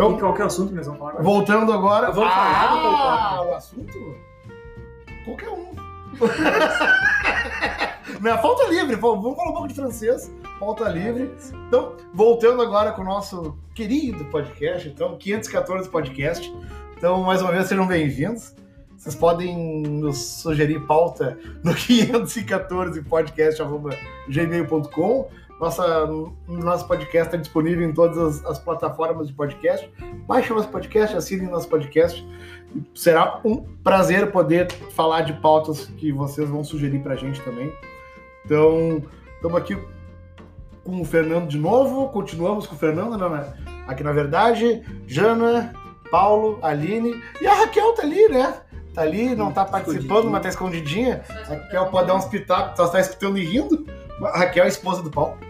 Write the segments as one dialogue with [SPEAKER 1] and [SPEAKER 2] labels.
[SPEAKER 1] Então,
[SPEAKER 2] E qual é o assunto que nós vamos falar agora?
[SPEAKER 1] voltando agora.
[SPEAKER 2] Vamos falar
[SPEAKER 1] ah, o assunto? Qualquer um. Não, falta livre, vamos falar um pouco de francês, falta livre. Então, voltando agora com o nosso querido podcast, então, 514 podcast. Então, mais uma vez, sejam bem-vindos. Vocês podem nos sugerir pauta no 514podcast.gmail.com. Nossa, nosso podcast está disponível em todas as, as plataformas de podcast. Baixe nosso podcast, assinem nosso podcast. Será um prazer poder falar de pautas que vocês vão sugerir para a gente também. Então, estamos aqui com o Fernando de novo. Continuamos com o Fernando, né? Aqui na verdade, Jana, Paulo, Aline e a Raquel tá ali, né? Tá ali, não tá participando, mas tá escondidinha. A Raquel pode dar uns pitacos, só tá escutando e rindo. A Raquel é a esposa do Paulo.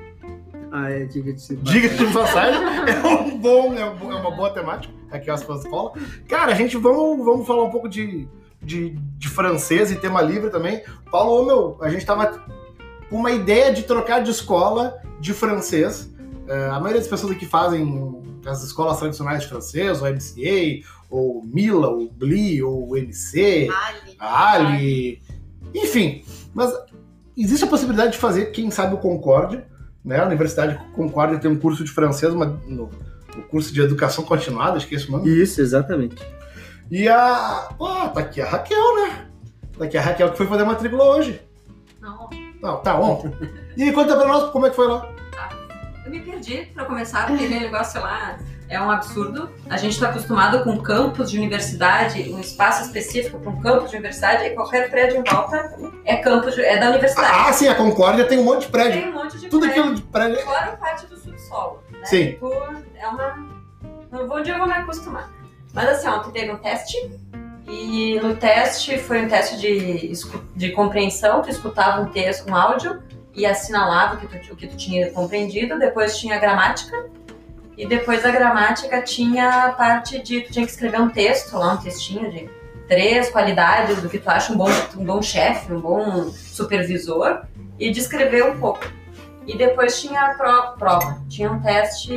[SPEAKER 2] Ah, é, diga-se.
[SPEAKER 1] Diga-se de passagem, é um bom, é, um bom- é uma boa temática. Raquel é a esposa do Paulo. Cara, a gente vamos, vamos falar um pouco de, de, de francês e tema livre também. Paulo, meu, a gente tava com uma ideia de trocar de escola de francês. É, a maioria das pessoas aqui fazem as escolas tradicionais de francês, ou MCA, ou Mila, ou Bli, ou MC,
[SPEAKER 3] Ali.
[SPEAKER 1] Ali, enfim. Mas existe a possibilidade de fazer, quem sabe, o Concórdia, né? A Universidade Concórdia tem um curso de francês, uma, no, no curso de educação continuada, acho que é esse o nome.
[SPEAKER 2] Isso, exatamente.
[SPEAKER 1] E a. Pô, tá aqui a Raquel, né? Tá aqui a Raquel que foi fazer matrícula hoje.
[SPEAKER 3] Não,
[SPEAKER 1] Não, tá ontem. E conta pra nós como é que foi lá.
[SPEAKER 3] eu me perdi pra começar, porque aquele negócio lá é um absurdo. A gente está acostumado com campus de universidade, um espaço específico para um campus de universidade, e qualquer prédio em volta é campus de- é da universidade.
[SPEAKER 1] Ah, sim, a Concórdia tem um monte de prédio.
[SPEAKER 3] Tem um monte de
[SPEAKER 1] Tudo
[SPEAKER 3] prédio,
[SPEAKER 1] aquilo de prédio.
[SPEAKER 3] fora parte do subsolo. Né?
[SPEAKER 1] Sim.
[SPEAKER 3] Tu é uma. Um bom dia eu vou me acostumar. Mas assim, ontem teve um teste. E no teste foi um teste de, de compreensão, tu escutava um texto, um áudio e assinalava o que tu, o que tu tinha compreendido. Depois tinha a gramática. E depois da gramática tinha a parte de. Tu tinha que escrever um texto lá, um textinho de três qualidades do que tu acha um bom, um bom chefe, um bom supervisor. E descrever um pouco. E depois tinha a pro- prova, tinha um teste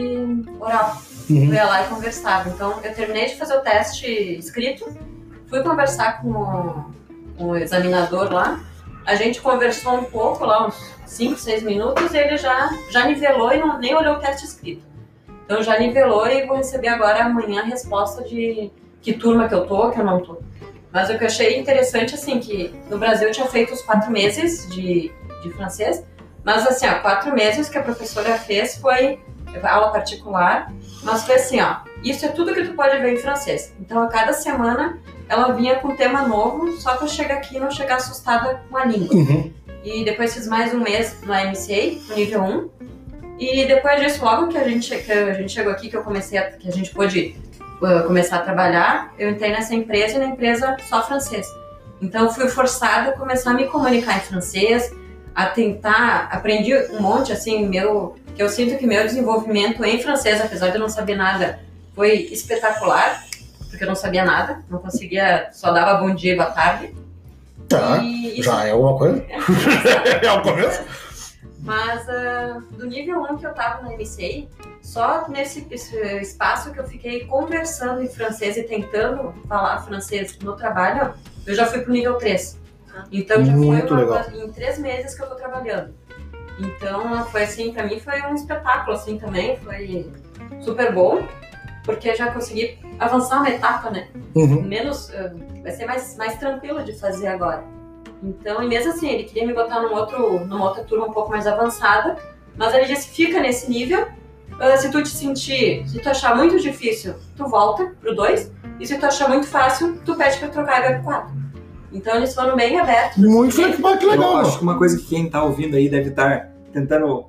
[SPEAKER 3] oral.
[SPEAKER 1] Uhum.
[SPEAKER 3] Eu ia lá e conversava. Então eu terminei de fazer o teste escrito, fui conversar com o, com o examinador lá. A gente conversou um pouco lá, uns 5, 6 minutos, e ele já, já nivelou e não, nem olhou o teste escrito. Então já nivelou e vou receber agora amanhã a resposta de que turma que eu tô, que eu não tô. Mas o que eu achei interessante, assim, que no Brasil eu tinha feito os quatro meses de, de francês, mas assim, ó, quatro meses que a professora fez foi aula particular, mas foi assim, ó, isso é tudo que tu pode ver em francês. Então a cada semana ela vinha com um tema novo, só pra eu chegar aqui e não chegar assustada com a língua.
[SPEAKER 1] Uhum.
[SPEAKER 3] E depois fiz mais um mês no MCA, no nível 1. E depois disso, logo que a gente, que a gente chegou aqui, que eu comecei a, que a gente pôde uh, começar a trabalhar, eu entrei nessa empresa e na empresa só francês. Então eu fui forçada a começar a me comunicar em francês, a tentar, aprendi um monte, assim, meu, que eu sinto que meu desenvolvimento em francês, apesar de eu não saber nada, foi espetacular, porque eu não sabia nada, não conseguia, só dava bom dia e boa tarde.
[SPEAKER 1] Tá.
[SPEAKER 3] E isso
[SPEAKER 1] Já é alguma coisa? é o começo?
[SPEAKER 3] Mas ah, do nível 1 que eu tava na MCI, só nesse esse espaço que eu fiquei conversando em francês e tentando falar francês no trabalho, eu já fui pro nível 3. Então já
[SPEAKER 1] Muito
[SPEAKER 3] foi uma
[SPEAKER 1] legal.
[SPEAKER 3] em três meses que eu tô trabalhando. Então foi assim, pra mim foi um espetáculo assim também, foi super bom, porque já consegui avançar uma etapa, né?
[SPEAKER 1] Uhum.
[SPEAKER 3] menos eh, vai ser mais, mais tranquilo de fazer agora. Então, e mesmo assim, ele queria me botar num outro, numa outra turma um pouco mais avançada, mas ele disse, fica nesse nível, ah, se tu te sentir, se tu achar muito difícil, tu volta pro 2, e se tu achar muito fácil, tu pede pra trocar e vai pro 4. Então eles foram bem abertos.
[SPEAKER 1] Muito
[SPEAKER 3] assim,
[SPEAKER 1] flexível, que legal,
[SPEAKER 2] Eu acho que uma coisa que quem tá ouvindo aí deve estar tentando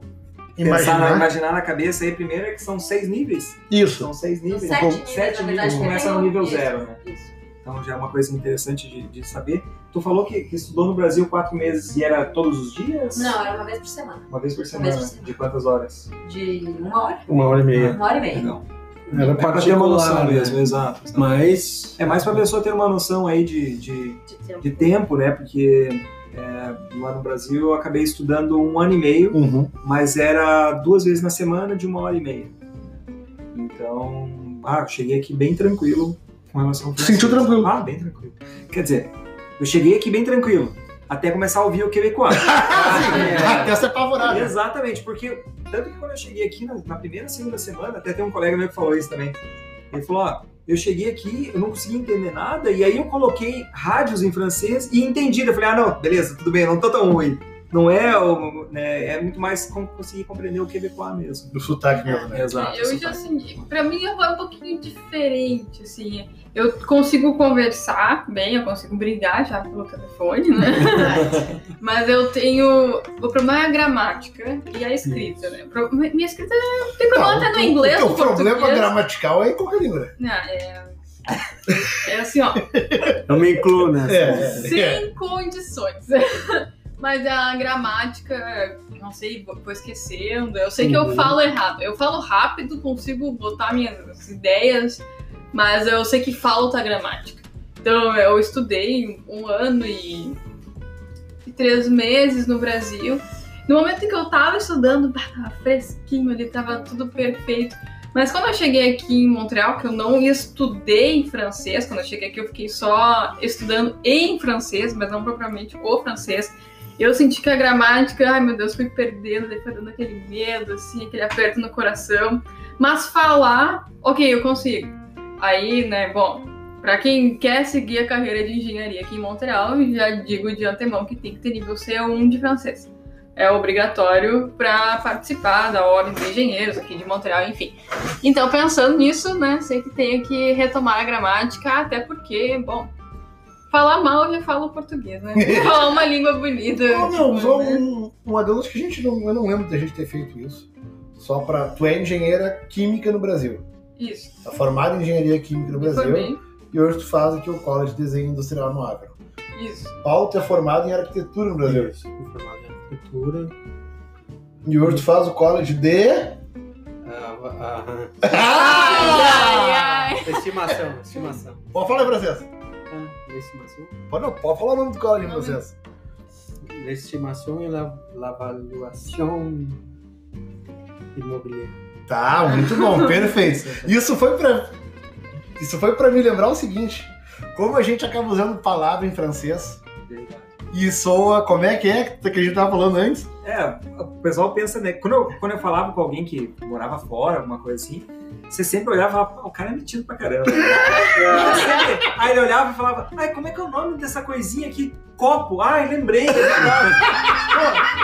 [SPEAKER 2] pensar, na,
[SPEAKER 1] Imaginar.
[SPEAKER 2] imaginar na cabeça aí primeiro é que são seis níveis.
[SPEAKER 1] Isso.
[SPEAKER 2] São seis
[SPEAKER 3] São
[SPEAKER 2] níveis.
[SPEAKER 3] sete
[SPEAKER 1] Então,
[SPEAKER 3] níveis,
[SPEAKER 2] sete
[SPEAKER 3] na verdade.
[SPEAKER 2] níveis,
[SPEAKER 3] que
[SPEAKER 2] começa no nível
[SPEAKER 3] isso,
[SPEAKER 2] zero, né?
[SPEAKER 3] Isso.
[SPEAKER 2] Então já é uma coisa interessante de, de saber. Tu falou que, que estudou no Brasil quatro meses e era todos os dias?
[SPEAKER 3] Não, era uma vez por semana.
[SPEAKER 2] Uma vez por semana.
[SPEAKER 3] vez por semana.
[SPEAKER 2] De quantas horas?
[SPEAKER 3] De uma hora,
[SPEAKER 1] Uma hora e meia.
[SPEAKER 3] uma hora e meia.
[SPEAKER 2] Legal.
[SPEAKER 4] Era
[SPEAKER 2] É pra ter uma noção
[SPEAKER 4] particular né?
[SPEAKER 2] mesmo, exato.
[SPEAKER 4] Mas
[SPEAKER 2] É mais pra pessoa ter uma noção aí de, de,
[SPEAKER 3] De tempo.
[SPEAKER 2] de tempo, né? Porque é, lá no Brasil eu acabei estudando um ano e meio,
[SPEAKER 1] Uhum.
[SPEAKER 2] mas era duas vezes na semana de uma hora e meia. Então ah, cheguei aqui bem tranquilo com relação ao
[SPEAKER 1] sentiu tranquilo?
[SPEAKER 2] Ah, bem tranquilo. Quer dizer, eu cheguei aqui bem tranquilo, até começar a ouvir o quebecois. Ah,
[SPEAKER 1] Até se apavorar.
[SPEAKER 2] Exatamente, porque tanto que quando eu cheguei aqui na, na primeira, segunda semana, até tem um colega meu que falou isso também. Ele falou, ó, eu cheguei aqui, eu não consegui entender nada, e aí eu coloquei rádios em francês e entendi. Eu falei, ah, não, beleza, tudo bem, eu não tô tão ruim. Não é, o- né, é muito mais conseguir compreender o quebecois mesmo.
[SPEAKER 1] Do sotaque mesmo, né?
[SPEAKER 2] Exato.
[SPEAKER 4] Eu já assim, pra mim é um pouquinho diferente, assim. Eu consigo conversar bem, eu consigo brigar já pelo telefone, né? Mas eu tenho. O problema é a gramática e a escrita, né? Pro- Minha escrita não tem problema até no inglês,
[SPEAKER 1] O problema gramatical é em qualquer língua.
[SPEAKER 4] Não, é. É assim, ó,
[SPEAKER 5] Eu me incluo nessa.
[SPEAKER 1] É, é, é.
[SPEAKER 4] sem condições. Mas a gramática, não sei, vou esquecendo. Eu sei que eu
[SPEAKER 5] Uhum.
[SPEAKER 4] falo errado. Eu falo rápido, consigo botar minhas ideias, mas eu sei que falta a gramática. Então eu estudei um ano e, e três meses no Brasil. No momento em que eu tava estudando, tava fresquinho ali, tava tudo perfeito. Mas quando eu cheguei aqui em Montreal, que eu não estudei francês, quando eu cheguei aqui eu fiquei só estudando em francês, mas não propriamente o francês. Eu senti que a gramática, ai meu Deus, fui perdendo, foi dando aquele medo, assim, aquele aperto no coração. Mas falar, ok, eu consigo. Aí, né, bom, pra quem quer seguir a carreira de engenharia aqui em Montreal, já digo de antemão que tem que ter nível C1 de francês. É obrigatório para participar da Ordem dos Engenheiros aqui de Montreal, enfim. Então, pensando nisso, né, sei que tenho que retomar a gramática, até porque, bom, falar mal eu já falo português, né? falar uma língua bonita.
[SPEAKER 1] Ô, meu,
[SPEAKER 4] tipo,
[SPEAKER 1] só
[SPEAKER 4] né?
[SPEAKER 1] um, um adendo, que a gente não. Eu não lembro da gente ter feito isso. Só pra. Tu é engenheira química no Brasil.
[SPEAKER 4] Isso.
[SPEAKER 1] Tá formada em engenharia química no Brasil.
[SPEAKER 4] formei.
[SPEAKER 1] E hoje tu faz aqui o College de Desenho Industrial no Acre.
[SPEAKER 4] Isso.
[SPEAKER 1] Paulo tu é formado em arquitetura no Brasil.
[SPEAKER 5] Isso, formado em arquitetura.
[SPEAKER 1] E hoje tu faz o College de.
[SPEAKER 5] Ah,
[SPEAKER 1] Ah!
[SPEAKER 4] ai.
[SPEAKER 5] estimação, estimação.
[SPEAKER 1] Pode falar em francês.
[SPEAKER 5] Ah, estimação.
[SPEAKER 1] Pode, não, pode falar o nome do college em
[SPEAKER 4] Não,
[SPEAKER 1] francês.
[SPEAKER 5] L'estimation et la, l'avaluation immobilière.
[SPEAKER 1] Tá, muito bom, perfeito. Isso foi pra. Isso foi pra me lembrar o seguinte: como a gente acaba usando palavra em francês
[SPEAKER 2] Verdade.
[SPEAKER 1] e soa. Como é que é que a gente tava falando antes?
[SPEAKER 2] É, o pessoal pensa, né? Quando eu, quando eu falava com alguém que morava fora, alguma coisa assim, você sempre olhava e falava, "Pô, o cara é metido pra caramba. Sempre- Aí ele olhava e falava, ai, como é que é o nome dessa coisinha aqui? Copo. Ai, lembrei, é verdade.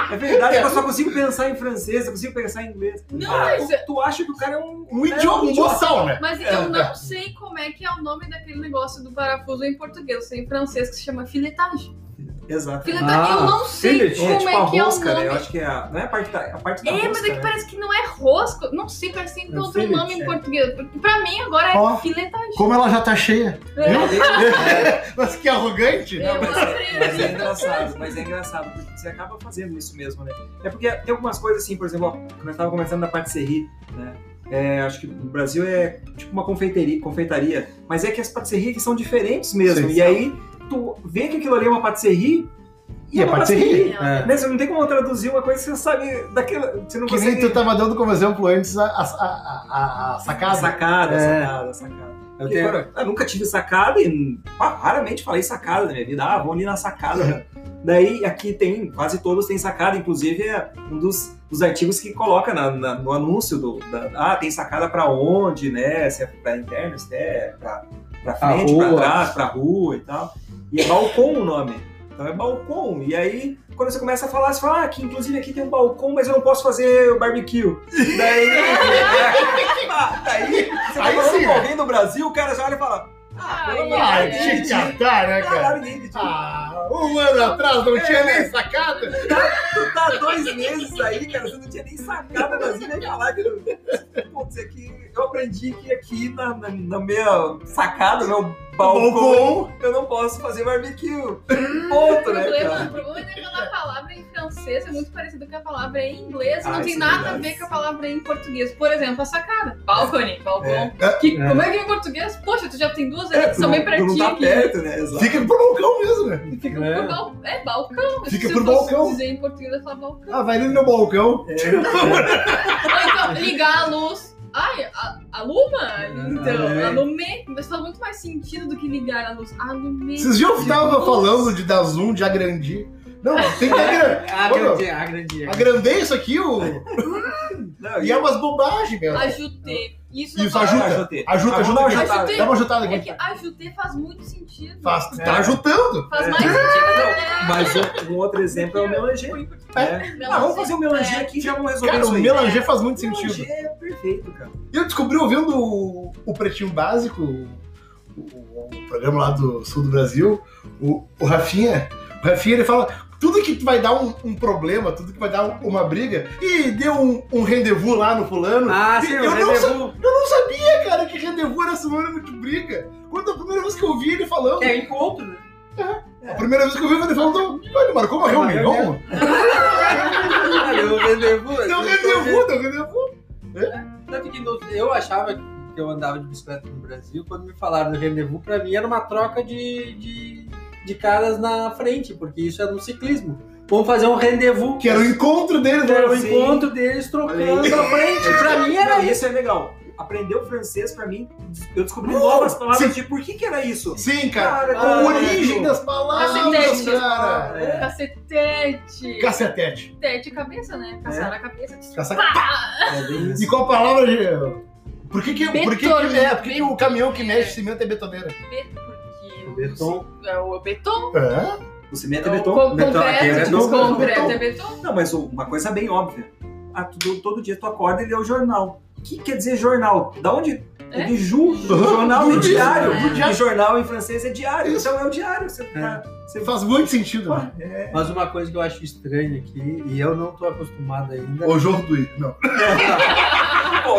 [SPEAKER 2] Pô, é verdade, eu só consigo pensar em francês, eu consigo pensar em inglês.
[SPEAKER 4] Não,
[SPEAKER 2] Ah,
[SPEAKER 4] mas-
[SPEAKER 2] tu, tu acha que o cara é um,
[SPEAKER 1] Um
[SPEAKER 2] é
[SPEAKER 1] idioma, um
[SPEAKER 2] idiota.
[SPEAKER 1] boçal, né?
[SPEAKER 4] Mas eu não sei como é que é o nome daquele negócio do parafuso em português. Eu sei em francês que se chama filetagem.
[SPEAKER 2] Exato.
[SPEAKER 5] Ah,
[SPEAKER 4] eu não sei
[SPEAKER 5] fillet.
[SPEAKER 2] É,
[SPEAKER 4] como
[SPEAKER 2] tipo
[SPEAKER 4] é que é o
[SPEAKER 2] rosca, né?
[SPEAKER 4] nome.
[SPEAKER 2] Eu acho que é a, não é a parte da, a parte da
[SPEAKER 4] É,
[SPEAKER 2] rosca,
[SPEAKER 4] mas é que
[SPEAKER 2] né?
[SPEAKER 4] parece que não é rosca. Não sei, parece que tem
[SPEAKER 5] É
[SPEAKER 4] outro
[SPEAKER 5] fillet,
[SPEAKER 4] nome em
[SPEAKER 2] é.
[SPEAKER 4] português. Pra mim agora é
[SPEAKER 1] Ó.
[SPEAKER 4] filetagem.
[SPEAKER 1] Como ela já tá cheia.
[SPEAKER 4] É.
[SPEAKER 1] Mas que arrogante.
[SPEAKER 2] Não, mas, é, mas é engraçado, mas é engraçado, porque você acaba fazendo isso mesmo, né? É porque tem algumas coisas assim, por exemplo, ó, quando eu estava começando na patisserie, né? É, acho que no Brasil é tipo uma confeitaria, confeitaria, mas é que as patisserias que são diferentes mesmo.
[SPEAKER 1] Sim.
[SPEAKER 2] E aí tu vê que aquilo ali é uma patisserie e,
[SPEAKER 1] E
[SPEAKER 2] é
[SPEAKER 1] é patisserie.
[SPEAKER 5] É.
[SPEAKER 2] Né? Você não tem como traduzir uma coisa que você sabe daquela. Você não
[SPEAKER 1] Que nem
[SPEAKER 2] consegue.
[SPEAKER 1] tu tava dando como exemplo antes a, a, a, a- a sacada.
[SPEAKER 2] Sacada,
[SPEAKER 5] É.
[SPEAKER 2] sacada, sacada.
[SPEAKER 5] Eu
[SPEAKER 2] Porque,
[SPEAKER 5] tenho-
[SPEAKER 2] cara, eu nunca tive sacada e raramente falei sacada na minha vida. Ah, vou ali na sacada. Daí aqui tem, quase todos têm sacada, inclusive é um dos, dos artigos que coloca na- na- no anúncio do. da- ah, tem sacada pra onde, né? Se é pra interno, se é pra, pra
[SPEAKER 5] Pra
[SPEAKER 2] frente, pra
[SPEAKER 5] rua.
[SPEAKER 2] trás, pra rua e tal. E é balcão o nome. Então é balcão. E aí, quando você começa a falar, você fala, ah, que inclusive aqui tem um balcão, mas eu não posso fazer o barbecue. Daí. Ah, daí, você tá
[SPEAKER 1] Aí
[SPEAKER 2] falando
[SPEAKER 1] sim,
[SPEAKER 2] com
[SPEAKER 1] né?
[SPEAKER 2] alguém do Brasil, o cara já olha e fala. Ah, pelo amor de Deus.
[SPEAKER 1] né, cara?
[SPEAKER 2] Caralho, ninguém acredita.
[SPEAKER 1] Ah, um ano atrás não tinha nem sacada.
[SPEAKER 2] Tu tá dois meses aí, cara, você não tinha nem sacado Brasil nem falar que eu, putz, é que eu aprendi que aqui na, na, na minha sacada, meu balcão,
[SPEAKER 1] Balcão.
[SPEAKER 2] eu não posso fazer barbecue. Ponto,
[SPEAKER 4] O
[SPEAKER 2] né,
[SPEAKER 4] problema,
[SPEAKER 2] cara?
[SPEAKER 4] o problema é quando a palavra em francês é muito parecida com a palavra em inglês e
[SPEAKER 2] Ah,
[SPEAKER 4] não tem
[SPEAKER 2] é
[SPEAKER 4] nada a ver com a palavra em português. Por exemplo, a sacada. Balcone, balcão.
[SPEAKER 2] É.
[SPEAKER 4] Que-
[SPEAKER 5] É.
[SPEAKER 4] Como é que é em português? Poxa, tu já tem duas ali que são
[SPEAKER 2] não,
[SPEAKER 4] bem
[SPEAKER 2] tu não
[SPEAKER 4] pertinho
[SPEAKER 2] tá perto, né? Exato.
[SPEAKER 1] Fica pro balcão mesmo, né?
[SPEAKER 4] Fica
[SPEAKER 5] É.
[SPEAKER 4] por bal... É balcão.
[SPEAKER 1] Fica
[SPEAKER 4] Se
[SPEAKER 1] por
[SPEAKER 4] fosse
[SPEAKER 1] balcão.
[SPEAKER 4] dizer em português, eu falo balcão.
[SPEAKER 1] Ah, vai ali no balcão.
[SPEAKER 4] Ou então, ligar a luz. Ai, a, aluma? Então,
[SPEAKER 5] É.
[SPEAKER 4] alume. Mas faz muito mais sentido do que ligar a luz. Alume.
[SPEAKER 1] Vocês viram que tava falando de dar zoom, de agrandir? Não, tem que agrandir.
[SPEAKER 5] Agrandi, agrandi.
[SPEAKER 1] Agrandei isso aqui, o...
[SPEAKER 2] Não,
[SPEAKER 1] e é umas bobagens, meu.
[SPEAKER 4] Ajutei. Isso,
[SPEAKER 1] Isso,
[SPEAKER 4] não
[SPEAKER 1] ajuda. Ajuda, ajuda aqui.
[SPEAKER 4] Ajutei.
[SPEAKER 1] Dá uma ajutada
[SPEAKER 4] É
[SPEAKER 1] aqui.
[SPEAKER 4] que ajudei faz muito sentido.
[SPEAKER 1] Faz,
[SPEAKER 2] É.
[SPEAKER 1] tá ajudando.
[SPEAKER 4] Faz
[SPEAKER 2] É.
[SPEAKER 4] mais sentido. né?
[SPEAKER 2] Mas um, um outro exemplo é o melanger. né? Ah, vamos fazer o melanger aqui e já vamos resolver
[SPEAKER 1] Cara,
[SPEAKER 2] isso
[SPEAKER 1] o
[SPEAKER 2] aí.
[SPEAKER 1] melanger faz muito sentido.
[SPEAKER 2] Melanger é perfeito, cara.
[SPEAKER 1] E eu descobri ouvindo o, o Pretinho Básico, o, o- o programa lá do sul do Brasil, o, o Rafinha, o Rafinha ele fala, tudo que vai dar um, um problema, tudo que vai dar um- uma briga, e deu um, um rendezvous lá no fulano.
[SPEAKER 5] Ah, sim,
[SPEAKER 1] eu, não eu não sabia, cara, que rendezvous era sinônimo de briga. Quando a primeira vez que eu vi ele falando,
[SPEAKER 5] É encontro, né?
[SPEAKER 1] a primeira vez que eu vi ele falando, ele marcou uma reunião?
[SPEAKER 5] Deu rendezvous.
[SPEAKER 1] Deu rendezvous, deu rendezvous.
[SPEAKER 5] Tanto que no- eu achava que eu andava de bicicleta no Brasil, quando me falaram do rendezvous, pra mim era uma troca de, de, de caras na frente, porque isso é no ciclismo. Vamos fazer um rendezvous.
[SPEAKER 1] Que era o encontro deles, né?
[SPEAKER 5] Era o
[SPEAKER 2] Sim.
[SPEAKER 5] encontro deles trocando
[SPEAKER 2] Olha
[SPEAKER 5] na frente. Pra mim era
[SPEAKER 2] Não,
[SPEAKER 5] isso.
[SPEAKER 2] isso é legal. Aprender o francês, pra mim, eu descobri novas palavras
[SPEAKER 1] sim.
[SPEAKER 2] de por que que era isso.
[SPEAKER 1] Sim, cara.
[SPEAKER 2] Cara,
[SPEAKER 1] a
[SPEAKER 2] cara,
[SPEAKER 1] origem das palavras,
[SPEAKER 4] Cacetete.
[SPEAKER 1] cara.
[SPEAKER 2] É.
[SPEAKER 4] Cacetete.
[SPEAKER 1] Cacetete.
[SPEAKER 4] Tete cabeça, né? Caçar a cabeça.
[SPEAKER 1] Caça-
[SPEAKER 2] É.
[SPEAKER 1] E qual a palavra de... Por que que, por que, que, é, por que, que o caminhão que mexe cimento é betoneira?
[SPEAKER 4] O
[SPEAKER 5] Beton.
[SPEAKER 4] É o beton.
[SPEAKER 1] É?
[SPEAKER 2] O cimento é
[SPEAKER 4] O
[SPEAKER 2] beton.
[SPEAKER 4] con-
[SPEAKER 5] Beton, aqui é
[SPEAKER 4] concreto,
[SPEAKER 5] beton.
[SPEAKER 4] concreto
[SPEAKER 1] Beton.
[SPEAKER 4] é beton.
[SPEAKER 2] Não, mas uma coisa bem óbvia. Ah, tu- todo dia tu acorda e lê o jornal. O que quer dizer jornal? Da onde? É
[SPEAKER 4] É?
[SPEAKER 2] de ju, jornal
[SPEAKER 1] Do
[SPEAKER 2] é
[SPEAKER 1] dia,
[SPEAKER 2] diário. E jornal em francês é diário.
[SPEAKER 1] Isso.
[SPEAKER 2] Então é o diário. Você tá. Você
[SPEAKER 1] Faz muito sentido, né?
[SPEAKER 2] É.
[SPEAKER 5] Mas uma coisa que eu acho estranha aqui, e eu não tô acostumado ainda.
[SPEAKER 1] O jogo do I. Não.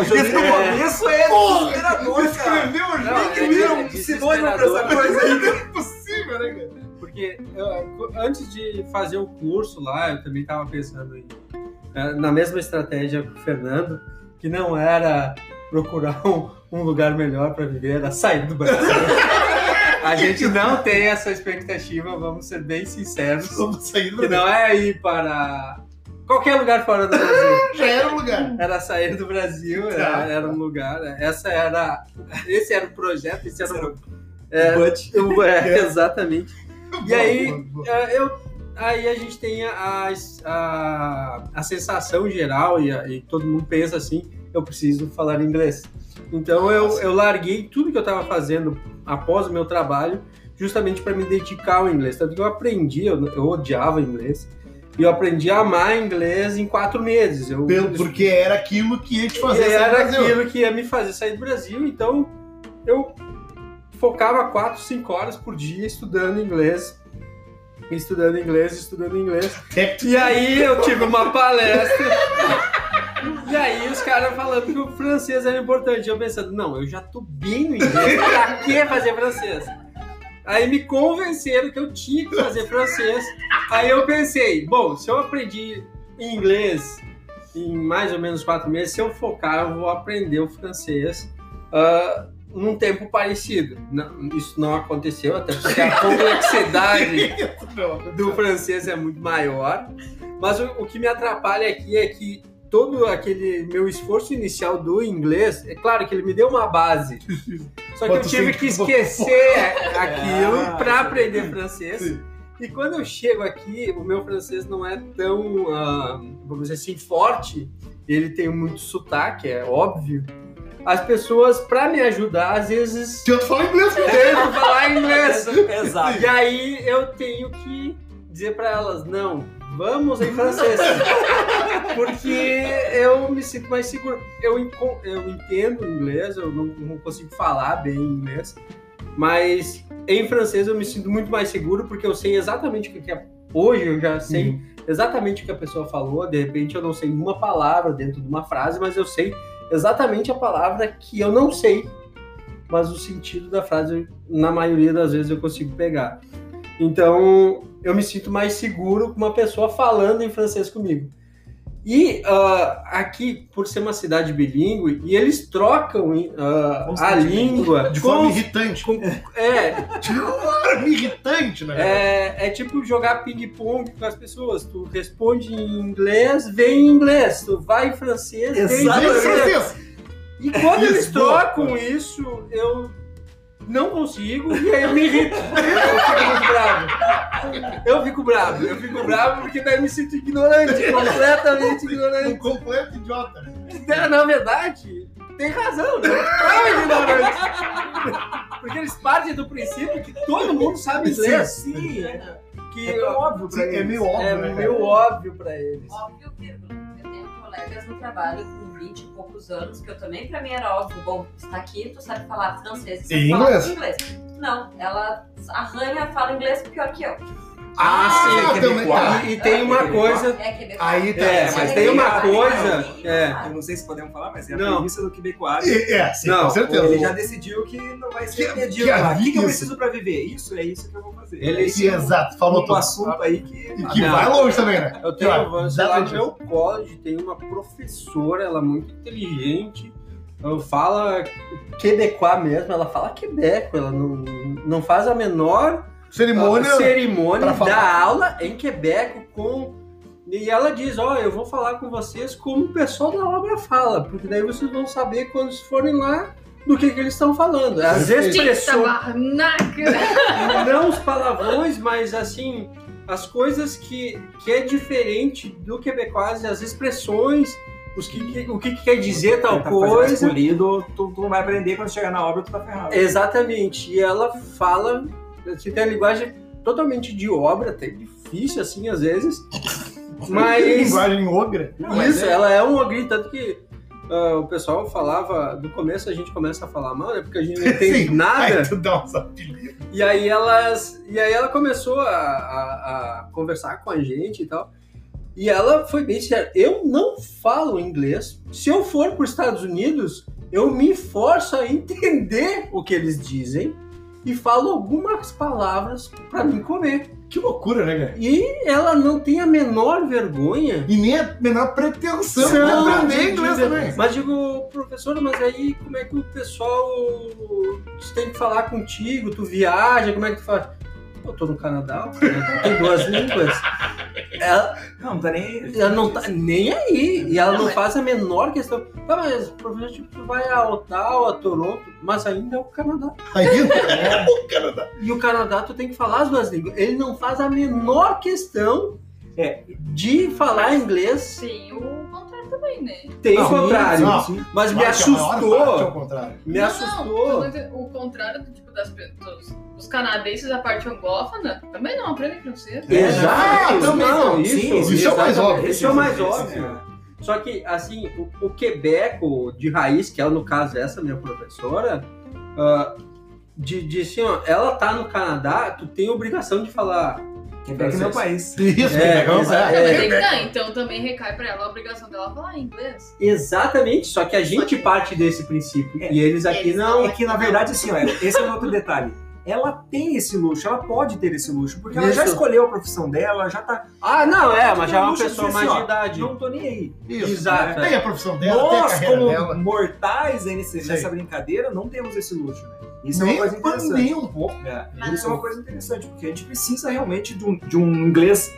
[SPEAKER 2] O José no
[SPEAKER 5] É.
[SPEAKER 2] começo é desesperador, cara.
[SPEAKER 1] Escreveu o
[SPEAKER 5] Não,
[SPEAKER 1] jogo
[SPEAKER 5] é
[SPEAKER 1] que vira um
[SPEAKER 2] Sinônimo pra essa coisa aí.
[SPEAKER 1] Não é possível, né, cara?
[SPEAKER 5] Porque eu- antes de fazer o curso lá, eu também estava pensando em, eh, na mesma estratégia que o Fernando, que não era procurar um, um lugar melhor para viver, era sair do Brasil. A gente não tem essa expectativa, vamos ser bem sinceros,
[SPEAKER 1] Vamos sair do
[SPEAKER 5] que não é ir para qualquer lugar fora do Brasil.
[SPEAKER 1] Já era o lugar.
[SPEAKER 5] Era sair do Brasil, era,
[SPEAKER 1] Tá.
[SPEAKER 5] era um lugar. Essa era, esse era o projeto, esse era o,
[SPEAKER 2] É,
[SPEAKER 5] é, o- é, exatamente. E aí,
[SPEAKER 1] Boa, boa, boa.
[SPEAKER 5] É, eu, aí a gente tem a, a, a sensação geral, e, a- e todo mundo pensa assim, eu preciso falar inglês. Então eu, eu larguei tudo que eu estava fazendo após o meu trabalho, justamente para me dedicar ao inglês. Tanto que eu aprendi, eu, eu odiava inglês, e eu aprendi a amar inglês em quatro meses. Eu,
[SPEAKER 1] Pelo- Porque era aquilo que ia te fazer sair do
[SPEAKER 5] era
[SPEAKER 1] Brasil.
[SPEAKER 5] aquilo que ia me fazer sair do Brasil, então eu focava 4, 5 horas por dia estudando inglês, estudando inglês, estudando inglês.
[SPEAKER 1] É,
[SPEAKER 5] E aí eu tive uma palestra, e aí os caras falando que o francês era importante. Eu pensando, não, eu já tô bem no inglês, pra que fazer francês? Aí me convenceram que eu tinha que fazer francês. Aí eu pensei, bom, se eu aprendi inglês em mais ou menos quatro meses, se eu focar, eu vou aprender o francês ah, num tempo parecido. Não, isso não aconteceu, até porque a complexidade do francês é muito maior. Mas o, o que me atrapalha aqui é que todo aquele meu esforço inicial do inglês, é claro que ele me deu uma base. Só que eu tive que esquecer aquilo
[SPEAKER 2] Ah,
[SPEAKER 5] para aprender francês. E quando eu chego aqui, o meu francês não é tão, ah, vamos dizer assim, forte. Ele tem muito sotaque, é óbvio. As pessoas, para me ajudar, às vezes
[SPEAKER 1] eu falo inglês,
[SPEAKER 5] tentam falar inglês.
[SPEAKER 2] Exato.
[SPEAKER 5] E aí eu tenho que dizer para elas, não, vamos em francês. Porque eu me sinto mais seguro. Eu, eu entendo inglês, eu não, não consigo falar bem inglês, mas em francês eu me sinto muito mais seguro porque eu sei exatamente o que é. Hoje eu já sei exatamente o que a pessoa falou, de repente eu não sei uma palavra dentro de uma frase, mas eu sei exatamente a palavra que eu não sei, mas o sentido da frase, na maioria das vezes, eu consigo pegar. Então, eu me sinto mais seguro com uma pessoa falando em francês comigo. E ah, aqui, por ser uma cidade bilíngue, e eles trocam ah, a língua
[SPEAKER 1] de forma
[SPEAKER 5] com-
[SPEAKER 1] irritante.
[SPEAKER 5] com- é,
[SPEAKER 1] De forma irritante, né?
[SPEAKER 5] é, é tipo jogar ping-pong com as pessoas. Tu responde em inglês, vem em inglês. Tu vai em francês, vem em francês. E quando eles trocam isso, eu não consigo e aí eu me irrito. Eu fico muito bravo. Eu fico bravo, eu fico bravo porque daí eu me sinto ignorante, completamente
[SPEAKER 1] Um
[SPEAKER 5] ignorante.
[SPEAKER 1] completo idiota. né?
[SPEAKER 5] Na- Na verdade, tem razão, né? É ignorante. Porque eles partem do princípio que todo mundo sabe inglês.
[SPEAKER 2] Sim, é,
[SPEAKER 5] Que
[SPEAKER 2] é óbvio pra
[SPEAKER 1] Sim, é
[SPEAKER 2] eles.
[SPEAKER 1] meio óbvio,
[SPEAKER 5] é
[SPEAKER 1] né, cara?
[SPEAKER 5] meio óbvio pra eles.
[SPEAKER 3] Óbvio, vírgula. Colegas no trabalho com 20 e poucos anos, que eu também, pra mim, era óbvio. Bom, está aqui, tu sabe falar francês,
[SPEAKER 1] E
[SPEAKER 3] sabe falar
[SPEAKER 1] inglês?
[SPEAKER 3] inglês. Não, ela arranha, fala inglês pior que eu.
[SPEAKER 5] Ah, sim,
[SPEAKER 1] também
[SPEAKER 2] quebecois.
[SPEAKER 5] E, e tem uma coisa.
[SPEAKER 3] É que
[SPEAKER 1] Aí tá.
[SPEAKER 5] É, mas tem uma coisa. É.
[SPEAKER 2] Eu não sei se podemos falar, mas é a
[SPEAKER 5] Não.
[SPEAKER 2] premissa do Quebecois.
[SPEAKER 1] É, sim,
[SPEAKER 5] Não,
[SPEAKER 1] com certeza.
[SPEAKER 2] Ele já decidiu que não vai ser lá. O que, que eu preciso pra viver? Isso, é isso que eu vou fazer.
[SPEAKER 5] Ele-
[SPEAKER 2] é
[SPEAKER 1] Sim, exato, falou
[SPEAKER 2] um
[SPEAKER 1] tudo.
[SPEAKER 2] assunto aí que...
[SPEAKER 1] E que
[SPEAKER 5] Não.
[SPEAKER 1] vai longe também, né?
[SPEAKER 5] Eu tenho, lá, no meu college tem uma professora, ela é muito inteligente. Ela fala quebecois mesmo, ela fala quebeco, ela não, não faz a menor
[SPEAKER 1] Cerimônia.
[SPEAKER 5] cerimônia da aula em quebeco com. E ela diz, ó, eu vou falar com vocês como o pessoal da obra fala, porque daí vocês vão saber quando forem lá do que, que eles estão falando. As expressões, não os palavrões, mas assim, as coisas que, que é diferente do quebecois, as expressões, os que, que- o que, que quer dizer tal
[SPEAKER 2] Tá
[SPEAKER 5] coisa.
[SPEAKER 2] polido, tu, tu não vai aprender quando chegar na obra, tu tá ferrado.
[SPEAKER 5] Exatamente. E ela fala, assim, tem a linguagem totalmente de obra, até difícil assim às vezes. Mas
[SPEAKER 1] Linguagem ogra.
[SPEAKER 2] Não, mas
[SPEAKER 5] isso,
[SPEAKER 2] é-
[SPEAKER 5] ela é um ogre, tanto que ah, o pessoal falava, do começo a gente começa a falar, mano, é porque a gente não entende
[SPEAKER 1] Sim.
[SPEAKER 5] nada.
[SPEAKER 1] Aí tu dá uns apelidos.
[SPEAKER 5] E aí elas. E aí ela começou a, a- a conversar com a gente e tal. E ela foi bem sincera. Eu não falo inglês. Se eu for para os Estados Unidos, eu me forço a entender o que eles dizem e falo algumas palavras para mim comer.
[SPEAKER 1] Que loucura, né, cara?
[SPEAKER 5] E ela não tem a menor vergonha.
[SPEAKER 1] E nem a menor pretensão de
[SPEAKER 5] Não,
[SPEAKER 1] aprender
[SPEAKER 5] de-
[SPEAKER 1] inglês também.
[SPEAKER 5] Mas digo, professora, mas aí como é que o pessoal tem que falar contigo? Tu viaja, como é que tu faz? Eu tô no Canadá, o Canadá tem duas línguas. Ela,
[SPEAKER 2] Não, não tá nem...
[SPEAKER 5] ela não tá nem aí. E ela não, faz a menor questão. Tá, mas professor, tipo, tu vai a Ottawa, a Toronto, mas ainda é o Canadá.
[SPEAKER 1] Ainda é o Canadá.
[SPEAKER 5] E o Canadá, tu tem que falar as duas línguas. Ele não faz a menor questão
[SPEAKER 2] É.
[SPEAKER 5] de falar inglês.
[SPEAKER 4] Sim, o contrário também, né?
[SPEAKER 5] Tem o contrário.
[SPEAKER 1] não.
[SPEAKER 5] Mas me
[SPEAKER 1] a é
[SPEAKER 5] assustou.
[SPEAKER 1] contrário.
[SPEAKER 5] Me
[SPEAKER 4] Não,
[SPEAKER 5] assustou.
[SPEAKER 4] Não, o contrário do tipo das pe- dos, dos canadenses da parte anglófona também não aprendem francês.
[SPEAKER 2] É,
[SPEAKER 5] Exato,
[SPEAKER 1] não,
[SPEAKER 5] não,
[SPEAKER 1] não,
[SPEAKER 5] isso,
[SPEAKER 2] sim,
[SPEAKER 1] isso é o mais óbvio.
[SPEAKER 5] Isso é o mais óbvio. Só que, assim, o, o quebeco de raiz, que é no caso essa minha professora, ah, de, de assim, ó, ela tá no Canadá, tu tem obrigação de falar.
[SPEAKER 2] Quebec é meu país.
[SPEAKER 1] Isso,
[SPEAKER 5] É,
[SPEAKER 1] que legal.
[SPEAKER 5] exa-
[SPEAKER 1] É,
[SPEAKER 5] é.
[SPEAKER 4] Que dar, então também recai pra ela a obrigação dela falar inglês.
[SPEAKER 5] Exatamente, só que a gente parte desse princípio.
[SPEAKER 2] É,
[SPEAKER 5] e eles aqui
[SPEAKER 3] eles
[SPEAKER 5] não.
[SPEAKER 2] É que, na verdade, assim, ó, esse é um outro detalhe. Ela tem esse luxo, ela pode ter esse luxo, porque ela já
[SPEAKER 5] Isso.
[SPEAKER 2] escolheu a profissão dela, já tá.
[SPEAKER 5] Ah, não, é, mas já é uma
[SPEAKER 2] Luxo de
[SPEAKER 5] pessoa mais
[SPEAKER 2] assim,
[SPEAKER 5] de idade.
[SPEAKER 2] Não tô nem aí.
[SPEAKER 1] Isso.
[SPEAKER 5] Exato.
[SPEAKER 1] Tem a profissão dela, tem a
[SPEAKER 2] Nós,
[SPEAKER 1] carreira
[SPEAKER 2] como
[SPEAKER 1] dela.
[SPEAKER 2] mortais nessa brincadeira, não temos esse luxo, né? Isso é
[SPEAKER 1] Nem,
[SPEAKER 2] uma coisa interessante.
[SPEAKER 1] nem um pouco.
[SPEAKER 2] É, isso é uma coisa interessante, porque a gente precisa realmente de um, de um inglês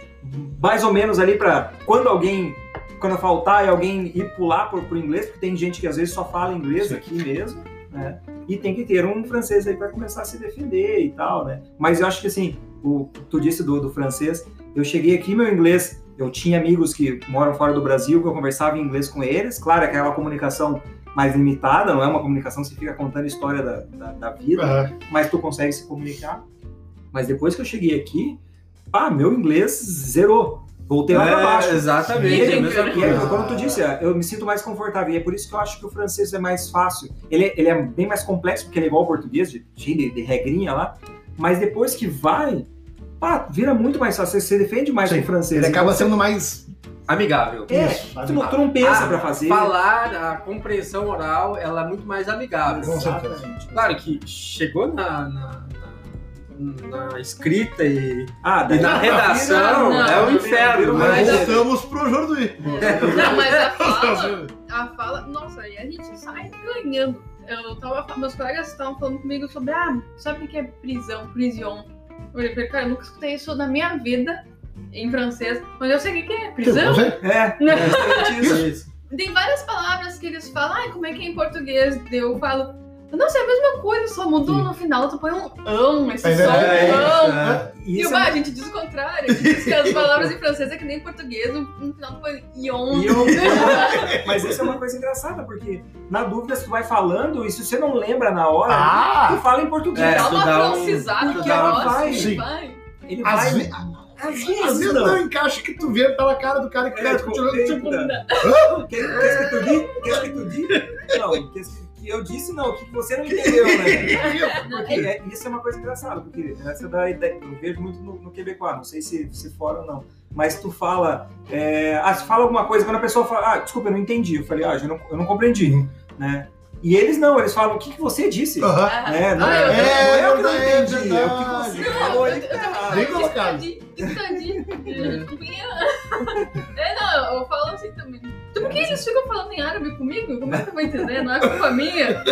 [SPEAKER 2] mais ou menos ali para quando alguém, quando faltar e alguém ir pular por, por inglês, porque tem gente que às vezes só fala inglês
[SPEAKER 1] Sim.
[SPEAKER 2] aqui mesmo, né? E tem que ter um francês aí para começar a se defender e tal, né? Mas eu acho que assim, o tu disse do, do francês, eu cheguei aqui, meu inglês, eu tinha amigos que moram fora do Brasil, que eu conversava em inglês com eles, claro, aquela comunicação mais limitada, não é uma comunicação que você fica contando a história da, da, da vida,
[SPEAKER 1] Aham.
[SPEAKER 2] mas tu consegue se comunicar. Mas depois que eu cheguei aqui, pá, meu inglês zerou. Voltei lá pra
[SPEAKER 5] É,
[SPEAKER 2] baixo.
[SPEAKER 5] exatamente.
[SPEAKER 2] E,
[SPEAKER 5] a
[SPEAKER 2] ele-
[SPEAKER 5] mesma
[SPEAKER 2] e é,
[SPEAKER 5] coisa.
[SPEAKER 2] como tu disse, é, eu me sinto mais confortável. E é por isso que eu acho que o francês é mais fácil. Ele, é- ele é bem mais complexo, porque ele é igual ao português, de, cheio de, de regrinha lá. Mas depois que vai, pá, vira muito mais fácil. Você se defende mais
[SPEAKER 1] Sim,
[SPEAKER 2] com o francês.
[SPEAKER 1] Ele acaba
[SPEAKER 2] Então,
[SPEAKER 1] sendo mais.
[SPEAKER 5] Amigável.
[SPEAKER 2] É,
[SPEAKER 1] Isso,
[SPEAKER 2] tu, não- tu não pensa
[SPEAKER 5] Ah,
[SPEAKER 2] pra fazer.
[SPEAKER 5] Falar, a compreensão oral, ela é muito mais amigável.
[SPEAKER 1] Com certeza.
[SPEAKER 2] Exatamente.
[SPEAKER 5] Claro que chegou na, na, na- na escrita e,
[SPEAKER 2] Ah,
[SPEAKER 5] e na redação
[SPEAKER 4] não,
[SPEAKER 5] é um
[SPEAKER 2] vira-
[SPEAKER 5] inferno.
[SPEAKER 1] Mas
[SPEAKER 5] Mas,
[SPEAKER 1] voltamos pro Jorduí.
[SPEAKER 4] Não, mas a fala, a fala, nossa, aí a gente sai ganhando. Eu tava, meus colegas estavam falando comigo sobre, ah, sabe o que é prisão, prison? Eu falei, cara, eu nunca escutei isso na minha vida em francês, mas eu sei o que é, prisão?
[SPEAKER 2] É, é isso.
[SPEAKER 4] Tem várias palavras que eles falam, ai, como é que é em português? Eu falo, nossa, é a mesma coisa, só mudou
[SPEAKER 1] Sim.
[SPEAKER 4] no final, tu põe um ão, esse
[SPEAKER 1] É
[SPEAKER 4] som,
[SPEAKER 1] verdade.
[SPEAKER 4] ão.
[SPEAKER 5] É.
[SPEAKER 4] E o
[SPEAKER 2] é
[SPEAKER 4] a gente diz o contrário, a gente diz que as palavras em francês é que nem em português, no, no final tu põe ion.
[SPEAKER 2] Mas isso é uma coisa engraçada, porque na dúvida se tu vai falando e se você não lembra na hora, tu
[SPEAKER 1] Ah!
[SPEAKER 2] fala em português.
[SPEAKER 5] É,
[SPEAKER 4] Dá
[SPEAKER 5] tu
[SPEAKER 4] uma
[SPEAKER 5] dá um-
[SPEAKER 2] tu
[SPEAKER 4] que
[SPEAKER 2] dá uma
[SPEAKER 4] nossa,
[SPEAKER 2] vai.
[SPEAKER 1] Sim.
[SPEAKER 4] vai.
[SPEAKER 2] Ele
[SPEAKER 1] Às
[SPEAKER 2] vai.
[SPEAKER 1] ve-
[SPEAKER 2] Às
[SPEAKER 1] Às vezes não
[SPEAKER 2] não.
[SPEAKER 1] encaixa que tu vê pela cara do cara que
[SPEAKER 2] É,
[SPEAKER 1] cara
[SPEAKER 2] tipo.
[SPEAKER 1] Tipo,
[SPEAKER 2] Qu'est-ce que tu dis? Qu'est-ce que tu dis? Não, qu'est-ce que eu disse não, o que você não entendeu, né? Porque é- isso é uma coisa engraçada, porque essa da ideia, eu vejo muito no, no Quebecois, não sei se, se fora ou não. Mas tu fala, é, ah, se fala alguma coisa, quando a pessoa fala, ah, desculpa, eu não entendi. Eu falei, ah, eu não, eu não compreendi, né? E eles não, eles falam, o que, que você disse?
[SPEAKER 1] Aham.
[SPEAKER 2] Né? Não,
[SPEAKER 4] Ah,
[SPEAKER 2] é,
[SPEAKER 4] eu-
[SPEAKER 2] não é o que eu não
[SPEAKER 1] É
[SPEAKER 2] entendi, é o que você falou ali. Ah,
[SPEAKER 1] Bem colocado.
[SPEAKER 4] Entendi. É, não, eu falo assim também. Então, por que eles ficam falando em árabe comigo? Como é que eu vou entender? Não é culpa minha.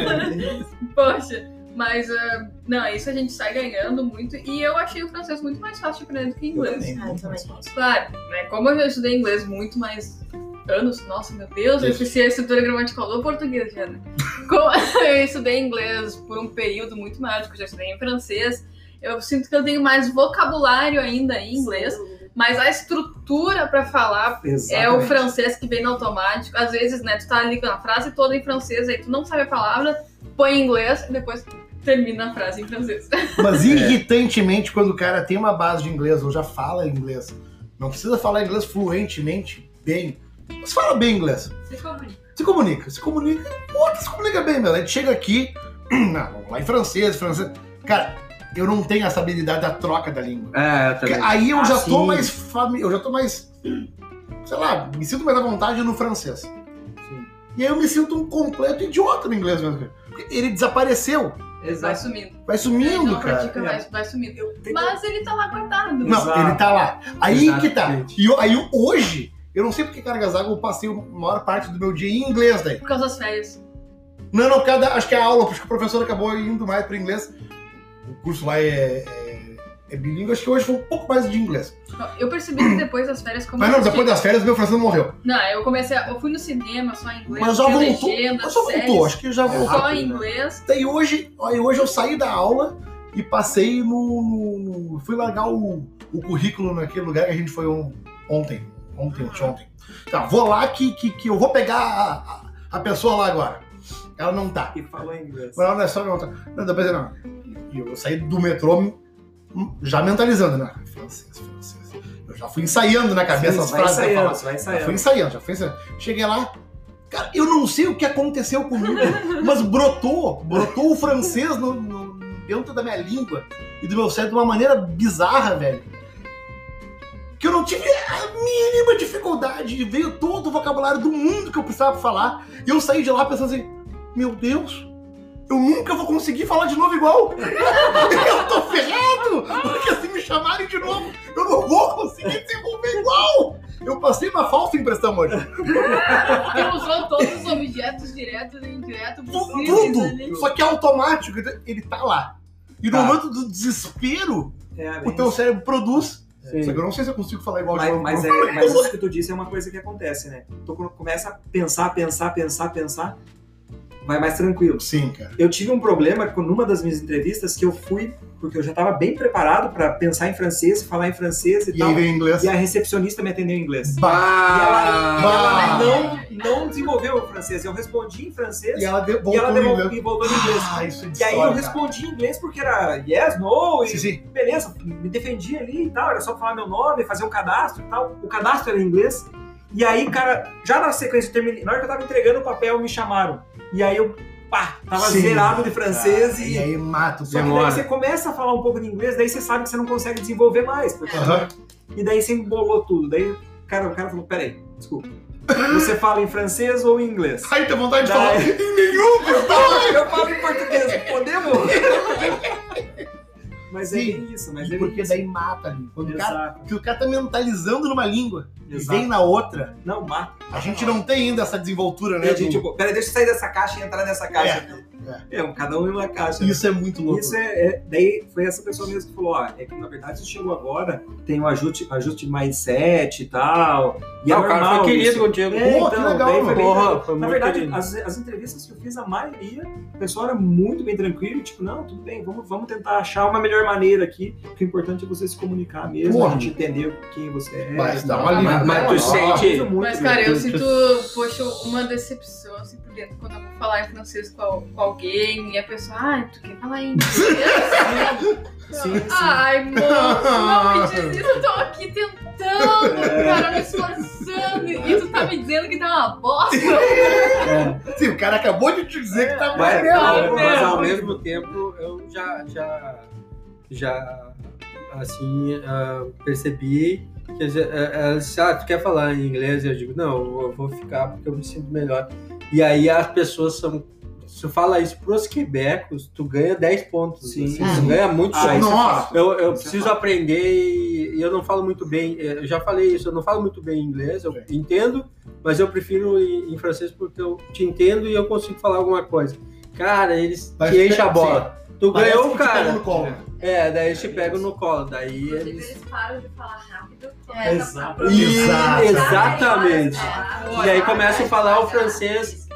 [SPEAKER 4] Poxa, mas ah, não, isso a gente sai ganhando muito. E eu achei o francês muito mais fácil de aprender do que o inglês.
[SPEAKER 3] Ah, eu também.
[SPEAKER 4] Claro, né? Como eu já estudei inglês muito mais anos, nossa, meu Deus, eu esqueci a estrutura gramatical do português já, né? Como eu estudei inglês por um período muito maior do que eu já estudei em francês, eu sinto que eu tenho mais vocabulário ainda em inglês, mas a estrutura pra falar é o
[SPEAKER 2] Exatamente.
[SPEAKER 4] francês que vem no automático. Às vezes, né, tu tá ali com a frase toda em francês, aí tu não sabe a palavra, põe em inglês e depois termina a frase em francês.
[SPEAKER 1] Mas irritantemente, quando o cara tem uma base de inglês ou já fala inglês, não precisa falar inglês fluentemente, bem. Mas fala bem inglês.
[SPEAKER 3] Se comunica.
[SPEAKER 1] Se comunica. Se comunica. Pô, se comunica bem, meu. A gente chega aqui. Não, vamos lá em francês, francês. Cara, eu não tenho essa habilidade da troca da língua.
[SPEAKER 5] É, eu também.
[SPEAKER 1] Aí eu já tô
[SPEAKER 2] sim.
[SPEAKER 1] mais fami... Eu já tô mais. Sei lá, me sinto mais à vontade no francês.
[SPEAKER 2] Sim.
[SPEAKER 1] E aí eu me sinto um completo idiota no inglês mesmo. Porque ele desapareceu.
[SPEAKER 4] Vai
[SPEAKER 2] Exato.
[SPEAKER 4] sumindo.
[SPEAKER 1] Vai sumindo,
[SPEAKER 4] Não
[SPEAKER 1] cara.
[SPEAKER 4] pratica, vai, vai sumindo. Mas ele tá lá guardado.
[SPEAKER 1] Não,
[SPEAKER 2] Exato.
[SPEAKER 1] ele tá lá. Aí que tá. E eu- aí hoje, eu não sei porque, cara, Gazago, eu passei a maior parte do meu dia em inglês daí.
[SPEAKER 4] Por causa das férias.
[SPEAKER 1] Não, não, cada, acho que é a aula, porque o professor acabou indo mais para inglês. O curso lá é, é, é bilíngue, acho que hoje foi um pouco mais de inglês.
[SPEAKER 4] Eu percebi que depois das férias, como
[SPEAKER 1] Mas não, depois das férias, meu francês morreu.
[SPEAKER 4] Não, eu comecei. A... Eu fui no cinema só em inglês.
[SPEAKER 1] Mas já voltou.
[SPEAKER 4] legenda,
[SPEAKER 1] Mas já voltou,
[SPEAKER 4] séries,
[SPEAKER 1] acho que já voltou.
[SPEAKER 4] Só
[SPEAKER 2] rápido,
[SPEAKER 4] em
[SPEAKER 2] né?
[SPEAKER 4] inglês.
[SPEAKER 1] Daí hoje, aí hoje eu saí da aula e passei no. no- no- fui largar o, o currículo naquele lugar que a gente foi on- ontem. Ontem, ontem. Tá, vou lá que, que, que eu vou pegar a, a pessoa lá agora. Ela não tá.
[SPEAKER 2] que falou em inglês.
[SPEAKER 1] Mas ela não é só não tá. Não, depois não. E eu saí do metrô hum, já mentalizando, né? Francês, francês. Eu já fui ensaiando na cabeça
[SPEAKER 2] Sim,
[SPEAKER 1] as frases
[SPEAKER 2] ensaiando,
[SPEAKER 1] falar.
[SPEAKER 2] vai
[SPEAKER 1] Já fui
[SPEAKER 2] ensaiando.
[SPEAKER 1] ensaiando, já fui ensaiando. Cheguei lá, cara, eu não sei o que aconteceu comigo, mas brotou, brotou o francês no- no- dentro da minha língua e do meu cérebro de uma maneira bizarra, velho. Que eu não tive a mínima dificuldade, veio todo o vocabulário do mundo que eu precisava falar, e eu saí de lá pensando assim, meu Deus, eu nunca vou conseguir falar de novo igual. eu tô ferrado, porque se me chamarem de novo, eu não vou conseguir desenvolver igual. Eu passei uma falsa impressão hoje.
[SPEAKER 4] Porque usou todos os objetos diretos e indiretos possíveis ali.
[SPEAKER 1] Tudo. Só que é automático, ele tá lá. E no
[SPEAKER 5] Tá.
[SPEAKER 1] momento do desespero,
[SPEAKER 2] É,
[SPEAKER 1] o
[SPEAKER 2] bem
[SPEAKER 1] teu cérebro produz.
[SPEAKER 5] Sim.
[SPEAKER 1] Só que eu não sei se eu consigo falar igual de
[SPEAKER 2] Mas,
[SPEAKER 1] novo.
[SPEAKER 2] mas, é, mas isso que tu disse é uma coisa que acontece, né? Tu quando começa a pensar, pensar, pensar, pensar, vai mais tranquilo.
[SPEAKER 1] Sim, cara.
[SPEAKER 2] Eu tive um problema com numa das minhas entrevistas que eu fui, porque eu já estava bem preparado para pensar em francês, falar em francês e,
[SPEAKER 1] E
[SPEAKER 2] tal. E a recepcionista me atendeu em inglês.
[SPEAKER 1] Bah!
[SPEAKER 2] E ela, ela não, não desenvolveu o francês. Eu respondi em francês
[SPEAKER 1] E ela de-
[SPEAKER 2] e
[SPEAKER 1] voltou
[SPEAKER 2] ela
[SPEAKER 1] no
[SPEAKER 2] devolveu e voltou em inglês.
[SPEAKER 1] Ah, isso é
[SPEAKER 2] E aí eu
[SPEAKER 1] história, cara.
[SPEAKER 2] respondi em inglês porque era yes, no, e
[SPEAKER 1] Sim, sim.
[SPEAKER 2] beleza, me defendi ali e tal, era só falar meu nome, fazer um cadastro e tal. O cadastro era em inglês. E aí, cara, já na sequência, eu terminei, na hora que eu tava entregando o papel, me chamaram. E aí eu, pá, tava
[SPEAKER 1] Sim.
[SPEAKER 2] zerado de francês
[SPEAKER 1] Ah,
[SPEAKER 2] e.
[SPEAKER 1] E aí mata o
[SPEAKER 2] Só que
[SPEAKER 1] demora.
[SPEAKER 2] daí você começa a falar um pouco de inglês, daí você sabe que você não consegue desenvolver mais. porque-
[SPEAKER 1] Aham.
[SPEAKER 2] E daí você embolou tudo. Daí cara, o cara falou, peraí, desculpa. Você fala em francês ou em inglês?
[SPEAKER 1] Aí tem vontade de
[SPEAKER 2] Daí-
[SPEAKER 1] falar em nenhum,
[SPEAKER 2] eu falo em português, podemos? Mas é
[SPEAKER 1] Sim.
[SPEAKER 2] bem isso, mas é
[SPEAKER 1] Porque
[SPEAKER 2] isso.
[SPEAKER 1] daí mata ali. Quando o cara,
[SPEAKER 2] Exato.
[SPEAKER 1] porque o cara tá mentalizando numa língua e
[SPEAKER 2] Exato.
[SPEAKER 1] vem na outra,
[SPEAKER 2] Não, mata.
[SPEAKER 1] a gente não tem ainda essa desenvoltura, né?
[SPEAKER 2] É, gente,
[SPEAKER 1] do-
[SPEAKER 2] tipo, peraí, deixa eu sair dessa caixa e entrar nessa caixa. É, um- cada um em uma caixa. né?
[SPEAKER 1] Isso é muito louco.
[SPEAKER 2] Isso é, é- daí foi essa pessoa mesmo que falou, ó, é que na verdade isso chegou agora, tem o ajuste, ajuste de mindset e tal. E é
[SPEAKER 5] Ah, o cara
[SPEAKER 2] normal
[SPEAKER 5] foi querido
[SPEAKER 2] isso.
[SPEAKER 5] contigo.
[SPEAKER 2] É,
[SPEAKER 1] Pô, que
[SPEAKER 2] então,
[SPEAKER 1] legal,
[SPEAKER 2] daí foi bem
[SPEAKER 5] Porra,
[SPEAKER 2] tranquilo.
[SPEAKER 5] foi
[SPEAKER 2] Na
[SPEAKER 5] muito
[SPEAKER 2] verdade, as, as entrevistas que eu fiz, a maioria, o pessoal era muito bem tranquilo, tipo, não, tudo bem, vamos, vamos tentar achar uma melhor maneira aqui, porque o importante é você se comunicar mesmo,
[SPEAKER 1] Porra.
[SPEAKER 2] a gente entender quem você é.
[SPEAKER 1] Mas dá
[SPEAKER 2] tal.
[SPEAKER 1] uma alívio.
[SPEAKER 5] Mas- mas tu sente-
[SPEAKER 2] Muito,
[SPEAKER 4] Mas, cara, eu sinto, poxa, uma decepção, assim, por dentro, quando eu vou falar em francês com, com alguém e a pessoa, ah, tu quer falar em inglês?
[SPEAKER 2] Sim, sim.
[SPEAKER 4] Ai, moço, não me diz isso, eu tô aqui tentando,
[SPEAKER 2] É.
[SPEAKER 4] cara, me esforçando, e tu tá me dizendo que tá uma bosta.
[SPEAKER 1] Sim, o cara acabou de te dizer que tá
[SPEAKER 5] Mas,
[SPEAKER 1] mais
[SPEAKER 4] Ah,
[SPEAKER 5] mas
[SPEAKER 4] não.
[SPEAKER 5] ao mesmo tempo eu já já já assim ah, percebi que vezes, eh, ela disse, ah, tu quer falar em inglês? Eu digo, não, eu vou ficar porque eu me sinto melhor. E aí as pessoas são se tu fala isso pros quebecos, tu ganha 10 pontos.
[SPEAKER 2] Sim.
[SPEAKER 5] assim, tu ganha muito
[SPEAKER 2] Ah, é
[SPEAKER 1] Nossa.
[SPEAKER 5] Eu, eu
[SPEAKER 2] é
[SPEAKER 5] preciso aprender e eu não falo muito bem. eh, Eu já falei isso, eu não falo muito bem inglês, eu
[SPEAKER 1] Sim.
[SPEAKER 5] entendo, mas eu prefiro em, em francês porque eu te entendo e eu consigo falar alguma coisa. Cara, eles te
[SPEAKER 1] que-
[SPEAKER 5] enchem a bola. Tu
[SPEAKER 1] Parece
[SPEAKER 5] ganhou o
[SPEAKER 1] te pegam
[SPEAKER 5] cara.
[SPEAKER 1] no colo.
[SPEAKER 5] É, daí eles te pegam no colo. Daí
[SPEAKER 3] Inclusive,
[SPEAKER 5] eles.
[SPEAKER 3] eles param de falar
[SPEAKER 4] É,
[SPEAKER 2] exato.
[SPEAKER 1] Exato.
[SPEAKER 5] Exatamente.
[SPEAKER 3] É.
[SPEAKER 5] E aí começam a falar o francês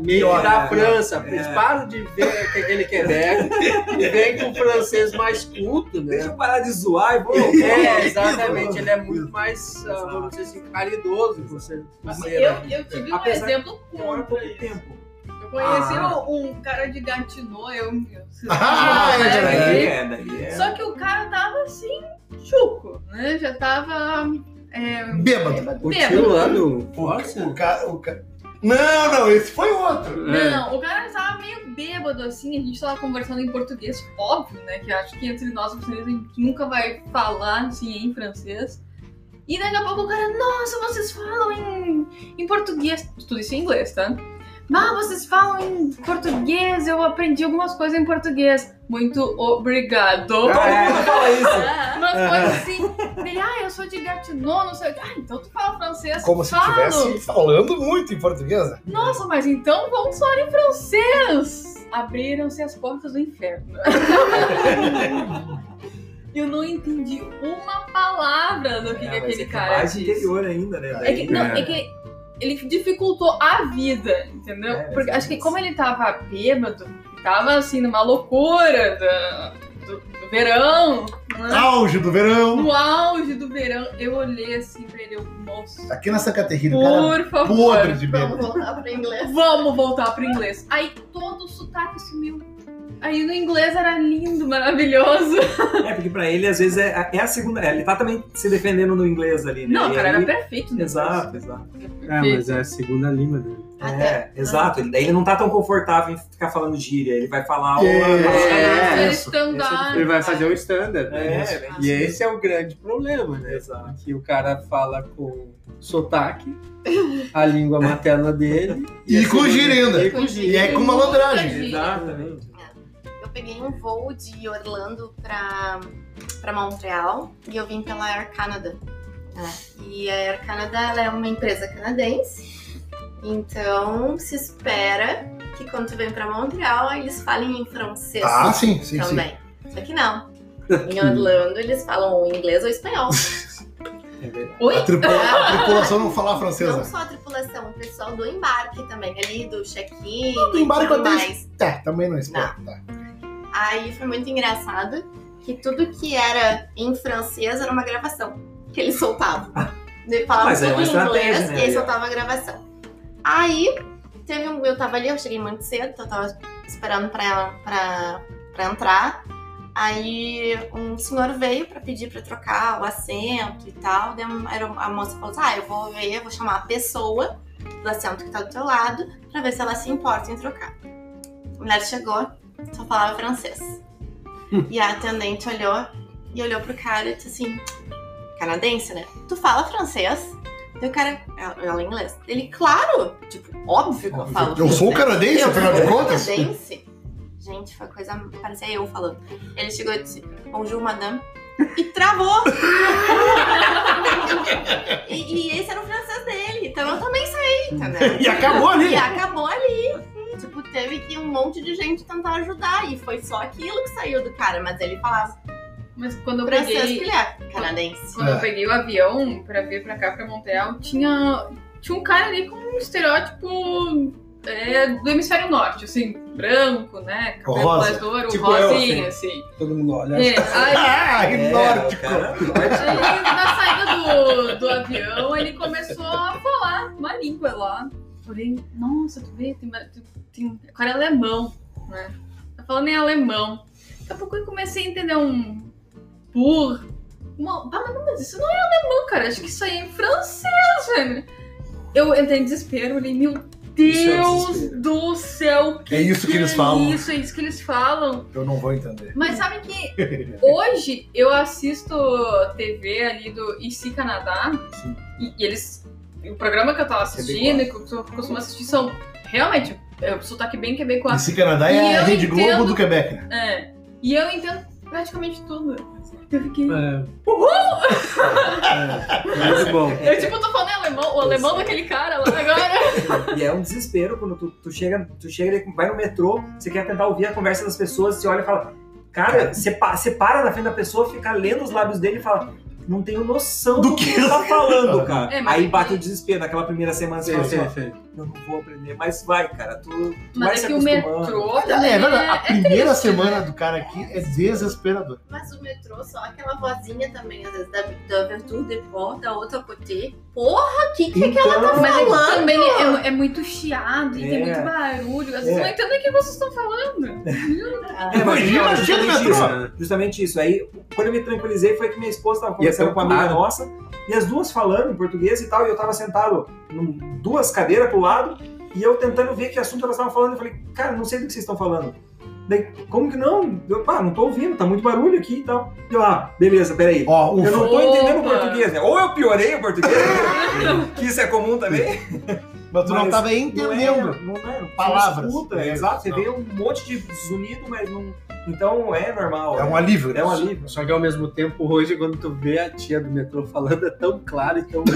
[SPEAKER 5] meio
[SPEAKER 1] Pior,
[SPEAKER 5] da? França.
[SPEAKER 2] É.
[SPEAKER 5] Eles param de ver aquele Quebec e vem com o francês mais culto, né?
[SPEAKER 2] Deixa eu parar de zoar e vou.
[SPEAKER 5] É, exatamente. Ele é muito mais, ah, vamos dizer assim, caridoso você. Você,
[SPEAKER 4] eu,
[SPEAKER 5] né?
[SPEAKER 4] eu tive um
[SPEAKER 2] Apesar
[SPEAKER 4] exemplo contra
[SPEAKER 2] pouco tempo.
[SPEAKER 4] Eu conheci
[SPEAKER 2] Ah.
[SPEAKER 4] um, cara de Gatineau, eu... eu
[SPEAKER 1] Ah, é.
[SPEAKER 2] Daí é, daí é.
[SPEAKER 4] Só que o cara tava assim, chuco, né? Já tava. É,
[SPEAKER 1] Bêbado.
[SPEAKER 5] O
[SPEAKER 4] bêbado.
[SPEAKER 5] tio lá do
[SPEAKER 1] O,
[SPEAKER 5] Força?
[SPEAKER 1] o, ca- o ca- Não, não, esse foi outro.
[SPEAKER 5] É.
[SPEAKER 4] Não, o cara tava meio bêbado assim, a gente tava conversando em português, óbvio, né? Que acho que entre nós brasileiros a gente nunca vai falar assim em francês. E daqui a pouco o cara, nossa, vocês falam em, em português. Tudo isso em inglês, tá? Mas vocês falam em português, eu aprendi algumas coisas em português. Muito obrigado.
[SPEAKER 2] Todo mundo fala isso.
[SPEAKER 4] Umas coisas assim. Ah, eu sou de Gatineau, não sei o que. Ah, então tu fala francês.
[SPEAKER 1] Como se
[SPEAKER 4] Falo.
[SPEAKER 1] estivesse falando muito em português. né?
[SPEAKER 4] Nossa, mas então vamos falar em francês! Abriram-se as portas do inferno. Eu não entendi uma palavra do que, que
[SPEAKER 2] É, mas
[SPEAKER 4] aquele
[SPEAKER 2] é que
[SPEAKER 4] cara
[SPEAKER 2] mais
[SPEAKER 4] disse.
[SPEAKER 2] interior ainda, né?
[SPEAKER 4] É que, não,
[SPEAKER 5] É.
[SPEAKER 4] é que ele dificultou a vida, entendeu?
[SPEAKER 2] É,
[SPEAKER 4] Porque acho que como ele tava bêbado, tava assim numa loucura da- do, do verão, né?
[SPEAKER 1] Auge do verão.
[SPEAKER 4] no auge do verão, eu olhei assim pra ele, eu, moço,
[SPEAKER 1] Aqui na Santa cara
[SPEAKER 4] por favor.
[SPEAKER 1] podre de
[SPEAKER 3] Vamos
[SPEAKER 1] bêbado.
[SPEAKER 3] voltar pro inglês.
[SPEAKER 4] Vamos voltar pro inglês. Aí todo o sotaque sumiu. Aí no inglês era lindo, maravilhoso.
[SPEAKER 2] É, porque pra ele, às vezes, é, é a segunda. é, ele tá também se defendendo no inglês ali, né?
[SPEAKER 4] Não,
[SPEAKER 2] E
[SPEAKER 4] cara,
[SPEAKER 2] aí-
[SPEAKER 4] era perfeito. no
[SPEAKER 2] Exato, exato.
[SPEAKER 4] inglês.
[SPEAKER 5] É, mas é a segunda língua dele.
[SPEAKER 2] É, exato. Ele, daí ele não tá tão confortável em ficar falando gíria. Ele vai falar o.
[SPEAKER 1] É.
[SPEAKER 4] É,
[SPEAKER 1] É,
[SPEAKER 4] standard.
[SPEAKER 5] Ele vai fazer o standard.
[SPEAKER 2] É,
[SPEAKER 5] né?
[SPEAKER 2] é,
[SPEAKER 5] E esse é o grande problema, né?
[SPEAKER 2] Exato.
[SPEAKER 5] Que o cara fala com sotaque, a língua materna dele.
[SPEAKER 1] E
[SPEAKER 5] a
[SPEAKER 1] com gíria ainda.
[SPEAKER 5] E com
[SPEAKER 1] E é com malandragem.
[SPEAKER 2] Exatamente.
[SPEAKER 6] Eu peguei um voo de Orlando pra, pra Montreal e eu vim pela Air Canada. né? E a Air Canada ela é uma empresa canadense, então se espera que quando tu vem pra Montreal eles falem em francês
[SPEAKER 1] Ah, sim, sim, sim.
[SPEAKER 6] também. Só que não. Em Orlando eles falam inglês ou espanhol.
[SPEAKER 2] É verdade.
[SPEAKER 4] Oi?
[SPEAKER 1] A, tripula- a tripulação não falar
[SPEAKER 6] Não
[SPEAKER 1] francesa.
[SPEAKER 6] só a tripulação, o pessoal do embarque também, ali do check-in
[SPEAKER 1] do embarque
[SPEAKER 6] e tudo
[SPEAKER 1] até-
[SPEAKER 6] mais.
[SPEAKER 1] Tá, também não espera. Tá.
[SPEAKER 6] Aí foi muito engraçado que tudo que era em francês era uma gravação que eles soltavam. Ele falava
[SPEAKER 2] Mas é
[SPEAKER 6] tudo
[SPEAKER 2] uma
[SPEAKER 6] em inglês
[SPEAKER 2] né,
[SPEAKER 6] e
[SPEAKER 2] ó.
[SPEAKER 6] soltava a gravação. Aí teve um. Eu tava ali, eu cheguei muito cedo, então eu tava esperando pra, pra, pra entrar. Aí um senhor veio pra pedir pra trocar o assento e tal. Daí a moça falou assim: Ah, eu vou ver, eu vou chamar a pessoa do assento que tá do teu lado pra ver se ela se importa em trocar. A mulher chegou, só falava francês. E a atendente olhou e olhou pro cara e disse assim: canadense, né? Tu fala francês? Daí o cara, ela, em inglês. Ele, claro! Tipo, óbvio que eu falo
[SPEAKER 1] Eu sou canadense, afinal de contas.
[SPEAKER 6] canadense. Gente, foi coisa. Parecia eu falando. Ele chegou e disse: Bonjour, madame. E travou! e, e esse era o francês dele. Então eu também saí, entendeu?
[SPEAKER 1] E acabou ali.
[SPEAKER 6] E acabou ali. Tipo, teve que um monte de gente tentar ajudar. E foi só aquilo que saiu do cara. Mas ele falava
[SPEAKER 4] Mas quando eu
[SPEAKER 6] francês
[SPEAKER 4] peguei.
[SPEAKER 6] filha, canadense.
[SPEAKER 4] Quando
[SPEAKER 1] É.
[SPEAKER 4] eu peguei o avião pra vir pra cá, pra Montreal, tinha, tinha um cara ali com um estereótipo é, do hemisfério norte, assim, branco, né? Cabelo
[SPEAKER 1] Rosa.
[SPEAKER 4] louro,
[SPEAKER 5] Tipo eu,
[SPEAKER 4] rosinho, assim.
[SPEAKER 5] Todo mundo olha.
[SPEAKER 4] É, aí,
[SPEAKER 1] Ah,
[SPEAKER 2] É,
[SPEAKER 1] nórdico.
[SPEAKER 2] cara,
[SPEAKER 4] aí, na saída do, do avião, ele começou a falar uma língua lá. Falei, nossa, tu vê, tem, tem, cara é alemão, né? Tá falando em alemão. Daqui a pouco eu comecei a entender um por. Uma, ah, mas não, mas isso não é alemão, cara. Acho que isso aí é francês, velho. Eu entrei em desespero, olhei, meu
[SPEAKER 2] é
[SPEAKER 4] Deus
[SPEAKER 2] desespero.
[SPEAKER 4] do céu.
[SPEAKER 1] É isso que eles
[SPEAKER 4] é
[SPEAKER 1] falam.
[SPEAKER 4] Isso, é isso que eles falam.
[SPEAKER 1] Eu não vou entender.
[SPEAKER 4] Mas sabe que hoje eu assisto TV ali do IC Canadá
[SPEAKER 2] Sim.
[SPEAKER 4] e, e eles. O programa que eu tava assistindo e que eu costumo assistir são realmente é, o sotaque bem quebecois.
[SPEAKER 1] Esse Canadá
[SPEAKER 4] E
[SPEAKER 1] é a Rede Globo
[SPEAKER 4] entendo-
[SPEAKER 1] do Quebec, né?
[SPEAKER 4] É. E eu entendo praticamente tudo. Eu fiquei.
[SPEAKER 5] É. É, muito bom.
[SPEAKER 4] Eu tipo tô falando em alemão, o alemão daquele cara lá agora.
[SPEAKER 2] E é um desespero quando tu, tu chega, tu chega, vai no metrô, você quer tentar ouvir a conversa das pessoas, você olha e fala, cara, você, pa- você para na frente da pessoa, fica lendo os lábios dele e fala, não tenho noção
[SPEAKER 1] Do
[SPEAKER 2] do,
[SPEAKER 1] que
[SPEAKER 2] que ele tá falando, cara.
[SPEAKER 4] É, mas
[SPEAKER 2] Aí
[SPEAKER 4] é
[SPEAKER 2] bate
[SPEAKER 4] que-
[SPEAKER 2] o desespero naquela primeira semana, você fala assim, eu não vou aprender, mas vai, cara, tu, tu vai
[SPEAKER 4] Mas
[SPEAKER 2] se
[SPEAKER 4] é que o metrô.
[SPEAKER 1] É,
[SPEAKER 4] também
[SPEAKER 1] é verdade. A
[SPEAKER 4] é
[SPEAKER 1] primeira
[SPEAKER 4] triste,
[SPEAKER 1] semana
[SPEAKER 4] né?
[SPEAKER 1] do cara aqui é desesperador.
[SPEAKER 6] Mas o metrô, só aquela vozinha também, às vezes, da, da Virtude de Port, da outra côté. Porra, que que é que ela tá
[SPEAKER 2] Então,
[SPEAKER 4] Mas é
[SPEAKER 6] falando?
[SPEAKER 4] também é, é muito chiado e tem
[SPEAKER 2] É.
[SPEAKER 4] muito barulho. Às vezes
[SPEAKER 2] É.
[SPEAKER 4] não entendo o que vocês estão falando.
[SPEAKER 2] É, mas
[SPEAKER 1] Imagina, chega no
[SPEAKER 2] justamente
[SPEAKER 1] metrô.
[SPEAKER 2] isso, justamente isso. Aí, quando eu me tranquilizei, foi que minha esposa tava
[SPEAKER 5] é
[SPEAKER 2] conversando
[SPEAKER 5] tão
[SPEAKER 2] com uma amiga nossa, e as duas falando em português e tal, e eu tava sentado num, duas cadeiras pro lado, e eu tentando ver que assunto elas estavam falando, eu falei, cara, não sei do que vocês estão falando. Daí, como que não? Eu, pá, não tô ouvindo, tá muito barulho aqui e tal. E eu, ah, beleza, peraí.
[SPEAKER 1] Ó,
[SPEAKER 2] Eu não tô entendendo o português, né? Ou eu piorei o português, que isso é comum também.
[SPEAKER 1] Mas tu não
[SPEAKER 2] Mas
[SPEAKER 1] tava
[SPEAKER 2] Não é,
[SPEAKER 1] entendendo.
[SPEAKER 2] não é, não
[SPEAKER 1] Palavras.
[SPEAKER 2] Escuta,
[SPEAKER 1] É,
[SPEAKER 2] exato. Você
[SPEAKER 1] não.
[SPEAKER 2] vê um monte de zunido, mas não. Então é normal.
[SPEAKER 1] É um alívio.
[SPEAKER 2] É um alívio.
[SPEAKER 5] Só que ao mesmo tempo, hoje, quando tu vê a tia do metrô falando, é tão claro e tão.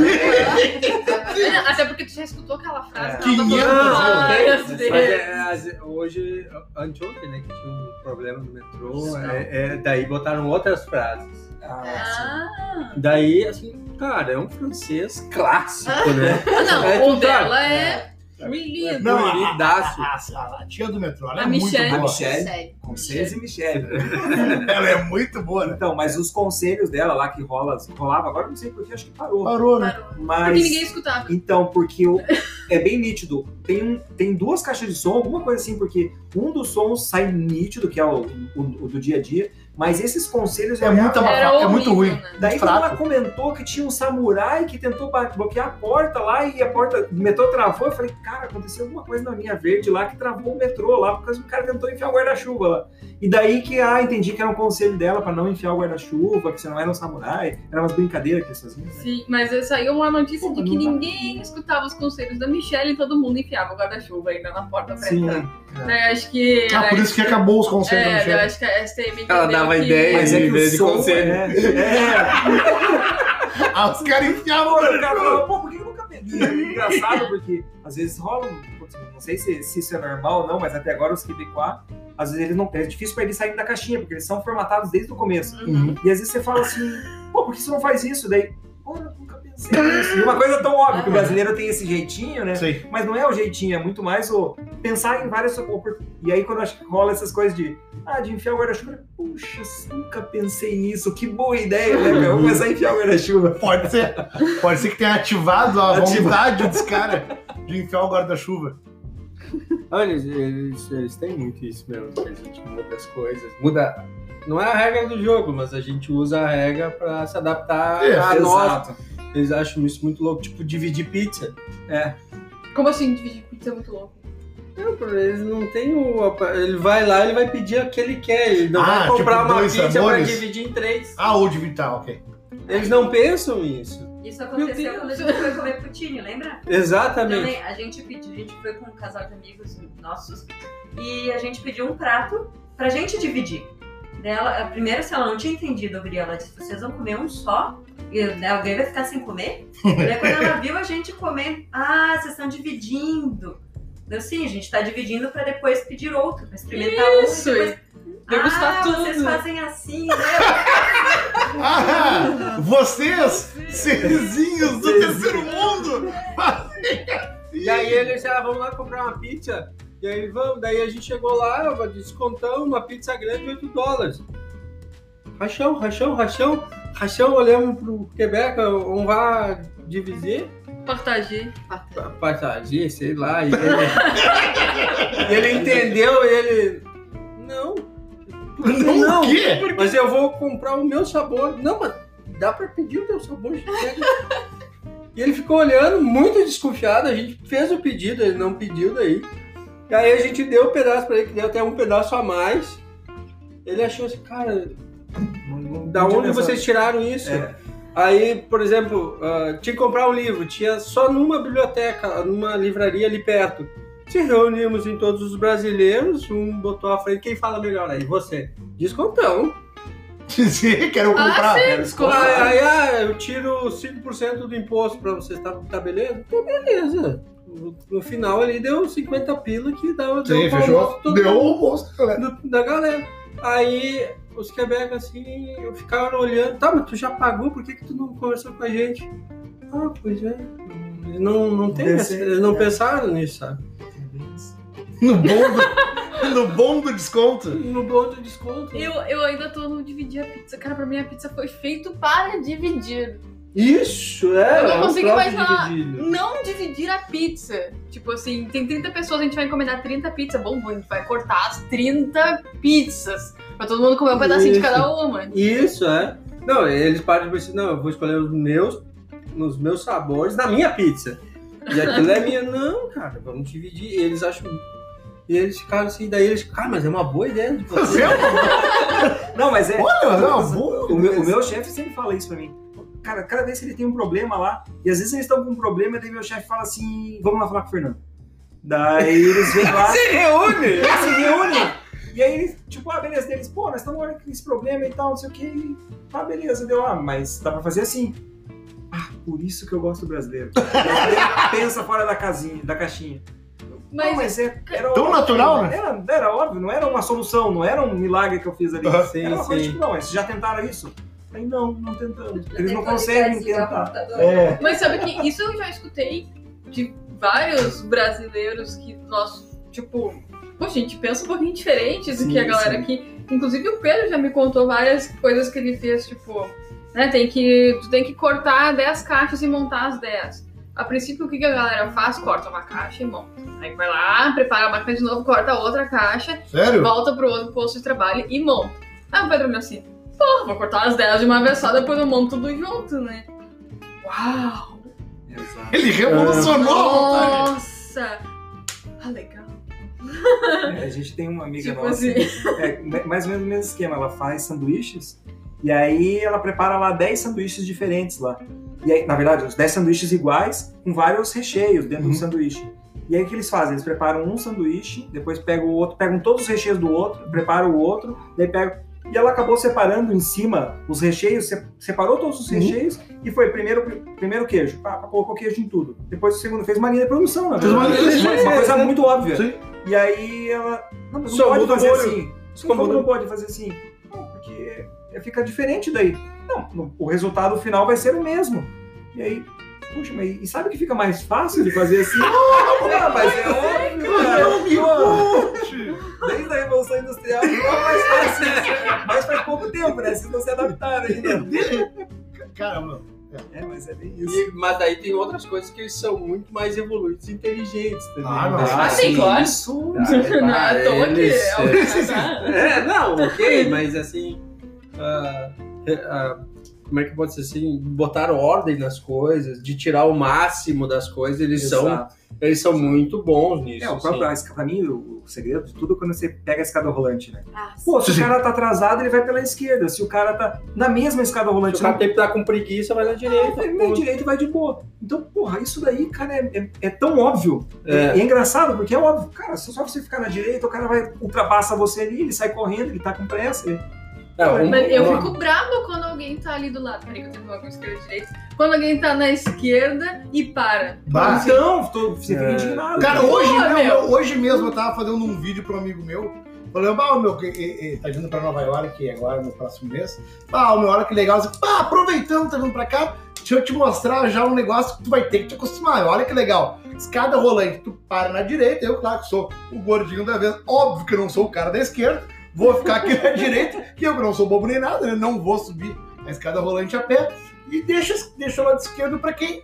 [SPEAKER 4] Até porque tu já escutou aquela frase
[SPEAKER 2] É.
[SPEAKER 4] que tá
[SPEAKER 1] 500
[SPEAKER 4] falando
[SPEAKER 5] é, as- hoje, anteontem, né, que tinha um problema no metrô, é, é, daí botaram outras frases.
[SPEAKER 2] Ah,
[SPEAKER 4] Ah,
[SPEAKER 5] Daí, assim, cara, é um francês clássico, né?
[SPEAKER 4] não,
[SPEAKER 5] É,
[SPEAKER 4] o
[SPEAKER 5] tu
[SPEAKER 4] dela
[SPEAKER 5] tá-
[SPEAKER 4] é really
[SPEAKER 1] Não, a, a, a, a tia do metrô, ela
[SPEAKER 4] A
[SPEAKER 1] é muito
[SPEAKER 4] Michelle.
[SPEAKER 1] boa.
[SPEAKER 2] A Michelle. Conselhos e Michelle.
[SPEAKER 1] Ela é muito boa, né?
[SPEAKER 2] Então, mas os conselhos dela lá que rola, rolava, agora eu não sei porque, acho que parou.
[SPEAKER 1] Parou, né?
[SPEAKER 2] Mas.
[SPEAKER 4] Porque ninguém escutava.
[SPEAKER 2] Então, porque o- é bem nítido. Tem, um- tem duas caixas de som, alguma coisa assim, porque um dos sons sai nítido, que é o, o- o do dia a dia, mas esses conselhos
[SPEAKER 1] É muito abafa- é muito ruim.
[SPEAKER 4] né?
[SPEAKER 2] Daí quando ela comentou que tinha um samurai que tentou bloquear a porta lá e a porta, o metrô travou, eu falei, cara, aconteceu alguma coisa na linha verde lá que travou o metrô lá, porque o cara tentou enfiar o guarda-chuva lá. E daí que, ah, entendi que era um conselho dela pra não enfiar o guarda-chuva, que você não era um samurai, era umas brincadeiras que eles faziam. né?
[SPEAKER 4] Sim, mas saiu uma notícia
[SPEAKER 2] Pô,
[SPEAKER 4] de que ninguém escutava os conselhos da Michelle e todo mundo enfiava o guarda-chuva ainda na porta pra
[SPEAKER 2] Sim,
[SPEAKER 4] entrar. Daí acho que.
[SPEAKER 1] Ah, por isso que acabou os conselhos da
[SPEAKER 4] É, eu
[SPEAKER 1] Michelle.
[SPEAKER 4] acho que a STM
[SPEAKER 5] Ela dava
[SPEAKER 4] que-
[SPEAKER 5] ideia.
[SPEAKER 2] mas é que
[SPEAKER 5] Em vez
[SPEAKER 2] o
[SPEAKER 5] de
[SPEAKER 2] som
[SPEAKER 5] conselho.
[SPEAKER 2] é, é,
[SPEAKER 1] Ah, os caras enfiavam
[SPEAKER 2] Pô,
[SPEAKER 1] o
[SPEAKER 2] cara pô, por que eu nunca peguei? É engraçado, porque às vezes rola, um- não sei se, se isso é normal ou não, mas até agora os quebecois, às vezes eles não é difícil pra eles saírem da caixinha, porque eles são formatados desde o começo.
[SPEAKER 1] Uhum.
[SPEAKER 2] E às vezes você fala assim, pô, por que você não faz isso? Daí, pô, eu nunca pensei nisso. E uma coisa tão óbvia, que o brasileiro tem esse jeitinho, né?
[SPEAKER 1] Sei.
[SPEAKER 2] Mas não é o jeitinho, é muito mais o pensar em várias oportunidades. E aí quando eu acho que rola essas coisas de, ah, de enfiar o guarda-chuva, puxa, nunca pensei nisso, que boa ideia, né, cara? Vou começar a enfiar o guarda-chuva.
[SPEAKER 1] Pode ser. Pode ser que tenha ativado a vontade dos caras de enfiar o guarda-chuva.
[SPEAKER 5] Olha, eles, eles, eles têm muito isso mesmo, que a gente muda as coisas. Muda. Não é a regra do jogo, mas a gente usa a regra pra se adaptar
[SPEAKER 1] É,
[SPEAKER 5] a nós.
[SPEAKER 2] Exato.
[SPEAKER 5] Eles acham isso muito louco, tipo dividir pizza.
[SPEAKER 4] Como assim, dividir pizza é muito louco?
[SPEAKER 5] Eles não têm o. Ele vai lá, ele vai pedir o que ele quer. Ele não
[SPEAKER 1] Ah,
[SPEAKER 5] vai comprar
[SPEAKER 1] tipo,
[SPEAKER 5] uma pizza
[SPEAKER 1] sabores?
[SPEAKER 5] pra dividir em três.
[SPEAKER 1] Ah, ou de vital, ok.
[SPEAKER 5] Eles não pensam nisso.
[SPEAKER 3] Isso aconteceu quando a gente foi comer poutine, lembra?
[SPEAKER 5] Exatamente.
[SPEAKER 3] Também, a gente pediu, a gente foi com um casal de amigos nossos e a gente pediu um prato pra gente dividir. Dela, primeiro, se ela não tinha entendido, eu virei ela disse: vocês vão comer um só? E né, alguém vai ficar sem comer? Daí quando ela viu a gente comer, ah, vocês estão dividindo. Eu sim, a gente tá dividindo pra depois pedir outro, pra experimentar
[SPEAKER 4] Isso,
[SPEAKER 3] outro. Depois...
[SPEAKER 4] degustar
[SPEAKER 3] ah,
[SPEAKER 4] tudo.
[SPEAKER 3] vocês fazem assim, né?
[SPEAKER 1] Ah, vocês, serzinhos do terceiro mundo!
[SPEAKER 5] E aí eles, ah, vamos lá comprar uma pizza. E aí vamos, daí a gente chegou lá, descontão, uma pizza grande, 8 dólares. Rachão, rachão, rachão, rachão, olhamos pro Quebec, on va dividir,
[SPEAKER 4] Partager.
[SPEAKER 5] partager, sei lá. E ele, ele entendeu, e ele, não,
[SPEAKER 1] Não, o quê?
[SPEAKER 5] mas eu vou comprar o meu sabor. Não, mas dá pra pedir o teu sabor. E ele ficou olhando, muito desconfiado. A gente fez o pedido, ele não pediu daí. E aí a gente deu o pedaço pra ele, que deu até um pedaço a mais. Ele achou assim, cara, da onde vocês tiraram isso?
[SPEAKER 2] É.
[SPEAKER 5] Aí, por exemplo, ah, tinha que comprar um livro, tinha só numa biblioteca, numa livraria ali perto. Se reunimos em todos os brasileiros, um botou à frente, quem fala melhor aí? Você. Descontão.
[SPEAKER 1] Sim, quero
[SPEAKER 4] Ah,
[SPEAKER 1] comprar.
[SPEAKER 4] sim,
[SPEAKER 2] Quero
[SPEAKER 4] desculpa.
[SPEAKER 5] Aí, aí, ah, eu tiro 5% do imposto pra vocês, tá, tá beleza? Tá beleza. No, final ali deu 50 pila que dava deu
[SPEAKER 1] Sim,
[SPEAKER 5] pra
[SPEAKER 1] fechou.
[SPEAKER 5] almoço todo
[SPEAKER 1] Deu o almoço, galera.
[SPEAKER 5] do- da galera. Aí os Quebec assim, ficaram olhando, tá, mas tu já pagou, por que, que tu não conversou com a gente? Ah, pois é. Eles não, não, tem, essa- eles não
[SPEAKER 2] é.
[SPEAKER 5] pensaram nisso, sabe?
[SPEAKER 1] No bom do, no bom do desconto.
[SPEAKER 5] No bom do desconto.
[SPEAKER 4] Eu, eu ainda tô no dividir a pizza. Cara, pra mim a pizza foi feito para dividir.
[SPEAKER 5] Isso, é.
[SPEAKER 4] Eu não
[SPEAKER 5] é
[SPEAKER 4] consigo imaginar.
[SPEAKER 5] dividido.
[SPEAKER 4] Não dividir a pizza. Tipo assim, tem 30 pessoas, a gente vai encomendar 30 pizzas. Bom, a gente vai cortar as 30 pizzas. Pra todo mundo comer um pedacinho de
[SPEAKER 5] Isso.
[SPEAKER 4] cada uma.
[SPEAKER 5] Isso, é. Não, eles param de pensar, não, eu vou escolher os meus, os meus sabores na minha pizza. E aquilo é minha. Não, cara, vamos dividir. E eles acham. E eles ficaram assim, daí eles, cara, mas é uma boa ideia de
[SPEAKER 1] Você é
[SPEAKER 2] Não, mas é.
[SPEAKER 1] Olha, mas é uma boa.
[SPEAKER 2] O meu, o meu chefe sempre fala isso pra mim. Cara, cada vez que ele tem um problema lá, e às vezes eles estão com um problema, e daí meu chefe fala assim: vamos lá falar com o Fernando. Daí eles vêm lá,
[SPEAKER 5] Se reúne!
[SPEAKER 2] eles se reúnem. E aí tipo, ah, beleza, deles, pô, nós estamos olhando com esse problema e tal, não sei o que. E, tá, beleza, deu, ah, mas dá pra fazer assim. Ah, por isso que eu gosto do brasileiro. Aí ele pensa fora da casinha, da caixinha.
[SPEAKER 4] Mas,
[SPEAKER 2] Não, mas é, era
[SPEAKER 1] Tão
[SPEAKER 2] óbvio,
[SPEAKER 1] natural, né?
[SPEAKER 2] Era, era óbvio, não era uma solução, não era um milagre que eu fiz ali.
[SPEAKER 1] Aham.
[SPEAKER 5] Sim,
[SPEAKER 2] era uma coisa
[SPEAKER 5] sim.
[SPEAKER 2] tipo, não, mas vocês já tentaram isso? Aí não, não tentamos.
[SPEAKER 3] Já
[SPEAKER 2] Eles não conseguem
[SPEAKER 3] o
[SPEAKER 2] tentar. É.
[SPEAKER 4] mas sabe que isso eu já escutei de vários brasileiros que nós, tipo, poxa, a gente pensa um pouquinho diferente do
[SPEAKER 2] Sim,
[SPEAKER 4] que a galera
[SPEAKER 2] sim.
[SPEAKER 4] aqui. Inclusive o Pedro já me contou várias coisas que ele fez, tipo, né, tem que, tu tem que cortar 10 caixas e montar as 10. A princípio, o que que a galera faz? Corta uma caixa e monta. Aí vai lá, prepara a máquina de novo, corta outra caixa,
[SPEAKER 1] Sério?
[SPEAKER 4] volta pro outro posto de trabalho e monta. Aí o Pedro me assim, pô, vou cortar as 10 de uma vez só, depois eu monto tudo junto, né? Uau!
[SPEAKER 2] Exato.
[SPEAKER 1] Ele revolucionou.
[SPEAKER 4] Nossa! Ah, legal.
[SPEAKER 2] É, a gente tem uma amiga
[SPEAKER 4] Tipo
[SPEAKER 2] nossa,
[SPEAKER 4] assim.
[SPEAKER 2] é, mais ou menos o mesmo esquema. Ela faz sanduíches e aí ela prepara lá 10 sanduíches diferentes lá. E aí, na verdade, os 10 sanduíches iguais com vários recheios dentro
[SPEAKER 1] Uhum.
[SPEAKER 2] do sanduíche. E aí o que eles fazem? Eles preparam um sanduíche, depois pegam o outro, pegam todos os recheios do outro, preparam o outro, daí pegam. E ela acabou separando em cima os recheios, se- separou todos os
[SPEAKER 1] Uhum.
[SPEAKER 2] recheios e foi primeiro primeiro queijo, pá, colocou queijo em tudo. Depois o segundo fez uma linha de produção, na
[SPEAKER 1] Fez uma linha de
[SPEAKER 2] uma, uma coisa muito óbvia.
[SPEAKER 1] Sim.
[SPEAKER 2] E aí ela. Não, mas não
[SPEAKER 5] Só
[SPEAKER 2] pode fazer
[SPEAKER 5] molho.
[SPEAKER 2] assim.
[SPEAKER 5] Só
[SPEAKER 2] Como não
[SPEAKER 5] o-
[SPEAKER 2] pode fazer assim? Não, porque fica diferente daí. Não, o resultado final vai ser o mesmo. E aí, puxa, mas e sabe que fica mais fácil de fazer assim? ah, mas é óbvio, cara. Pô, Desde a Revolução Industrial ficou mais fácil. Mas faz pouco tempo, né? Vocês não se adaptaram ainda.
[SPEAKER 1] Caramba.
[SPEAKER 2] É, mas é bem isso.
[SPEAKER 5] E- mas daí tem outras coisas que eles são muito mais evoluídos e inteligentes também.
[SPEAKER 1] Ah, não.
[SPEAKER 5] né?
[SPEAKER 4] Ah, sim, claro.
[SPEAKER 2] Isso.
[SPEAKER 4] Não é à toa que
[SPEAKER 5] eles-
[SPEAKER 4] é o que tá.
[SPEAKER 5] É, não, ok, mas assim. ah, ah, como é que pode ser assim? Botar ordem nas coisas, de tirar o máximo das coisas, eles, são,
[SPEAKER 2] Exato.
[SPEAKER 5] eles são muito bons nisso.
[SPEAKER 2] É, o próprio,
[SPEAKER 5] assim.
[SPEAKER 2] pra mim, o, segredo de tudo é quando você pega a escada rolante, né?
[SPEAKER 6] Ah,
[SPEAKER 2] Pô, se
[SPEAKER 1] Sim.
[SPEAKER 2] o cara tá atrasado, ele vai pela esquerda. Se o cara tá na mesma escada
[SPEAKER 5] Se
[SPEAKER 2] rolante,
[SPEAKER 5] o cara tem que estar com preguiça, vai na direita.
[SPEAKER 2] vai na direita vai de boa. Então, porra, isso daí, cara, é, é- é tão óbvio.
[SPEAKER 5] É.
[SPEAKER 2] É. é engraçado, porque é óbvio. Cara, se só você ficar na direita, o cara vai ultrapassa você ali, ele sai correndo, ele tá com pressa. ele-
[SPEAKER 5] Um-
[SPEAKER 4] eu
[SPEAKER 5] uma-
[SPEAKER 4] fico brava quando alguém tá ali do lado. Peraí, que eu tenho uma esquerda e direita. Quando alguém tá na esquerda e para.
[SPEAKER 1] Bah,
[SPEAKER 2] Então, tô, você fica
[SPEAKER 5] É.
[SPEAKER 2] indignado.
[SPEAKER 1] Cara, hoje,
[SPEAKER 4] Porra,
[SPEAKER 1] meu,
[SPEAKER 4] meu.
[SPEAKER 1] hoje mesmo eu tava fazendo um vídeo para um amigo meu. Falando, ah, meu, que, e- e- tá vindo pra Nova York agora no próximo mês. Ah, meu, olha que legal. Assim, aproveitando, tá vindo pra cá, deixa eu te mostrar já um negócio que tu vai ter que te acostumar. Olha que legal. Escada rolante, tu para na direita, eu, claro que sou o gordinho da vez. Óbvio que eu não sou o cara da esquerda. Vou ficar aqui na direita, que eu não sou bobo nem nada, né? Não vou subir a escada rolante a pé. E deixa, deixa o lado esquerdo pra quem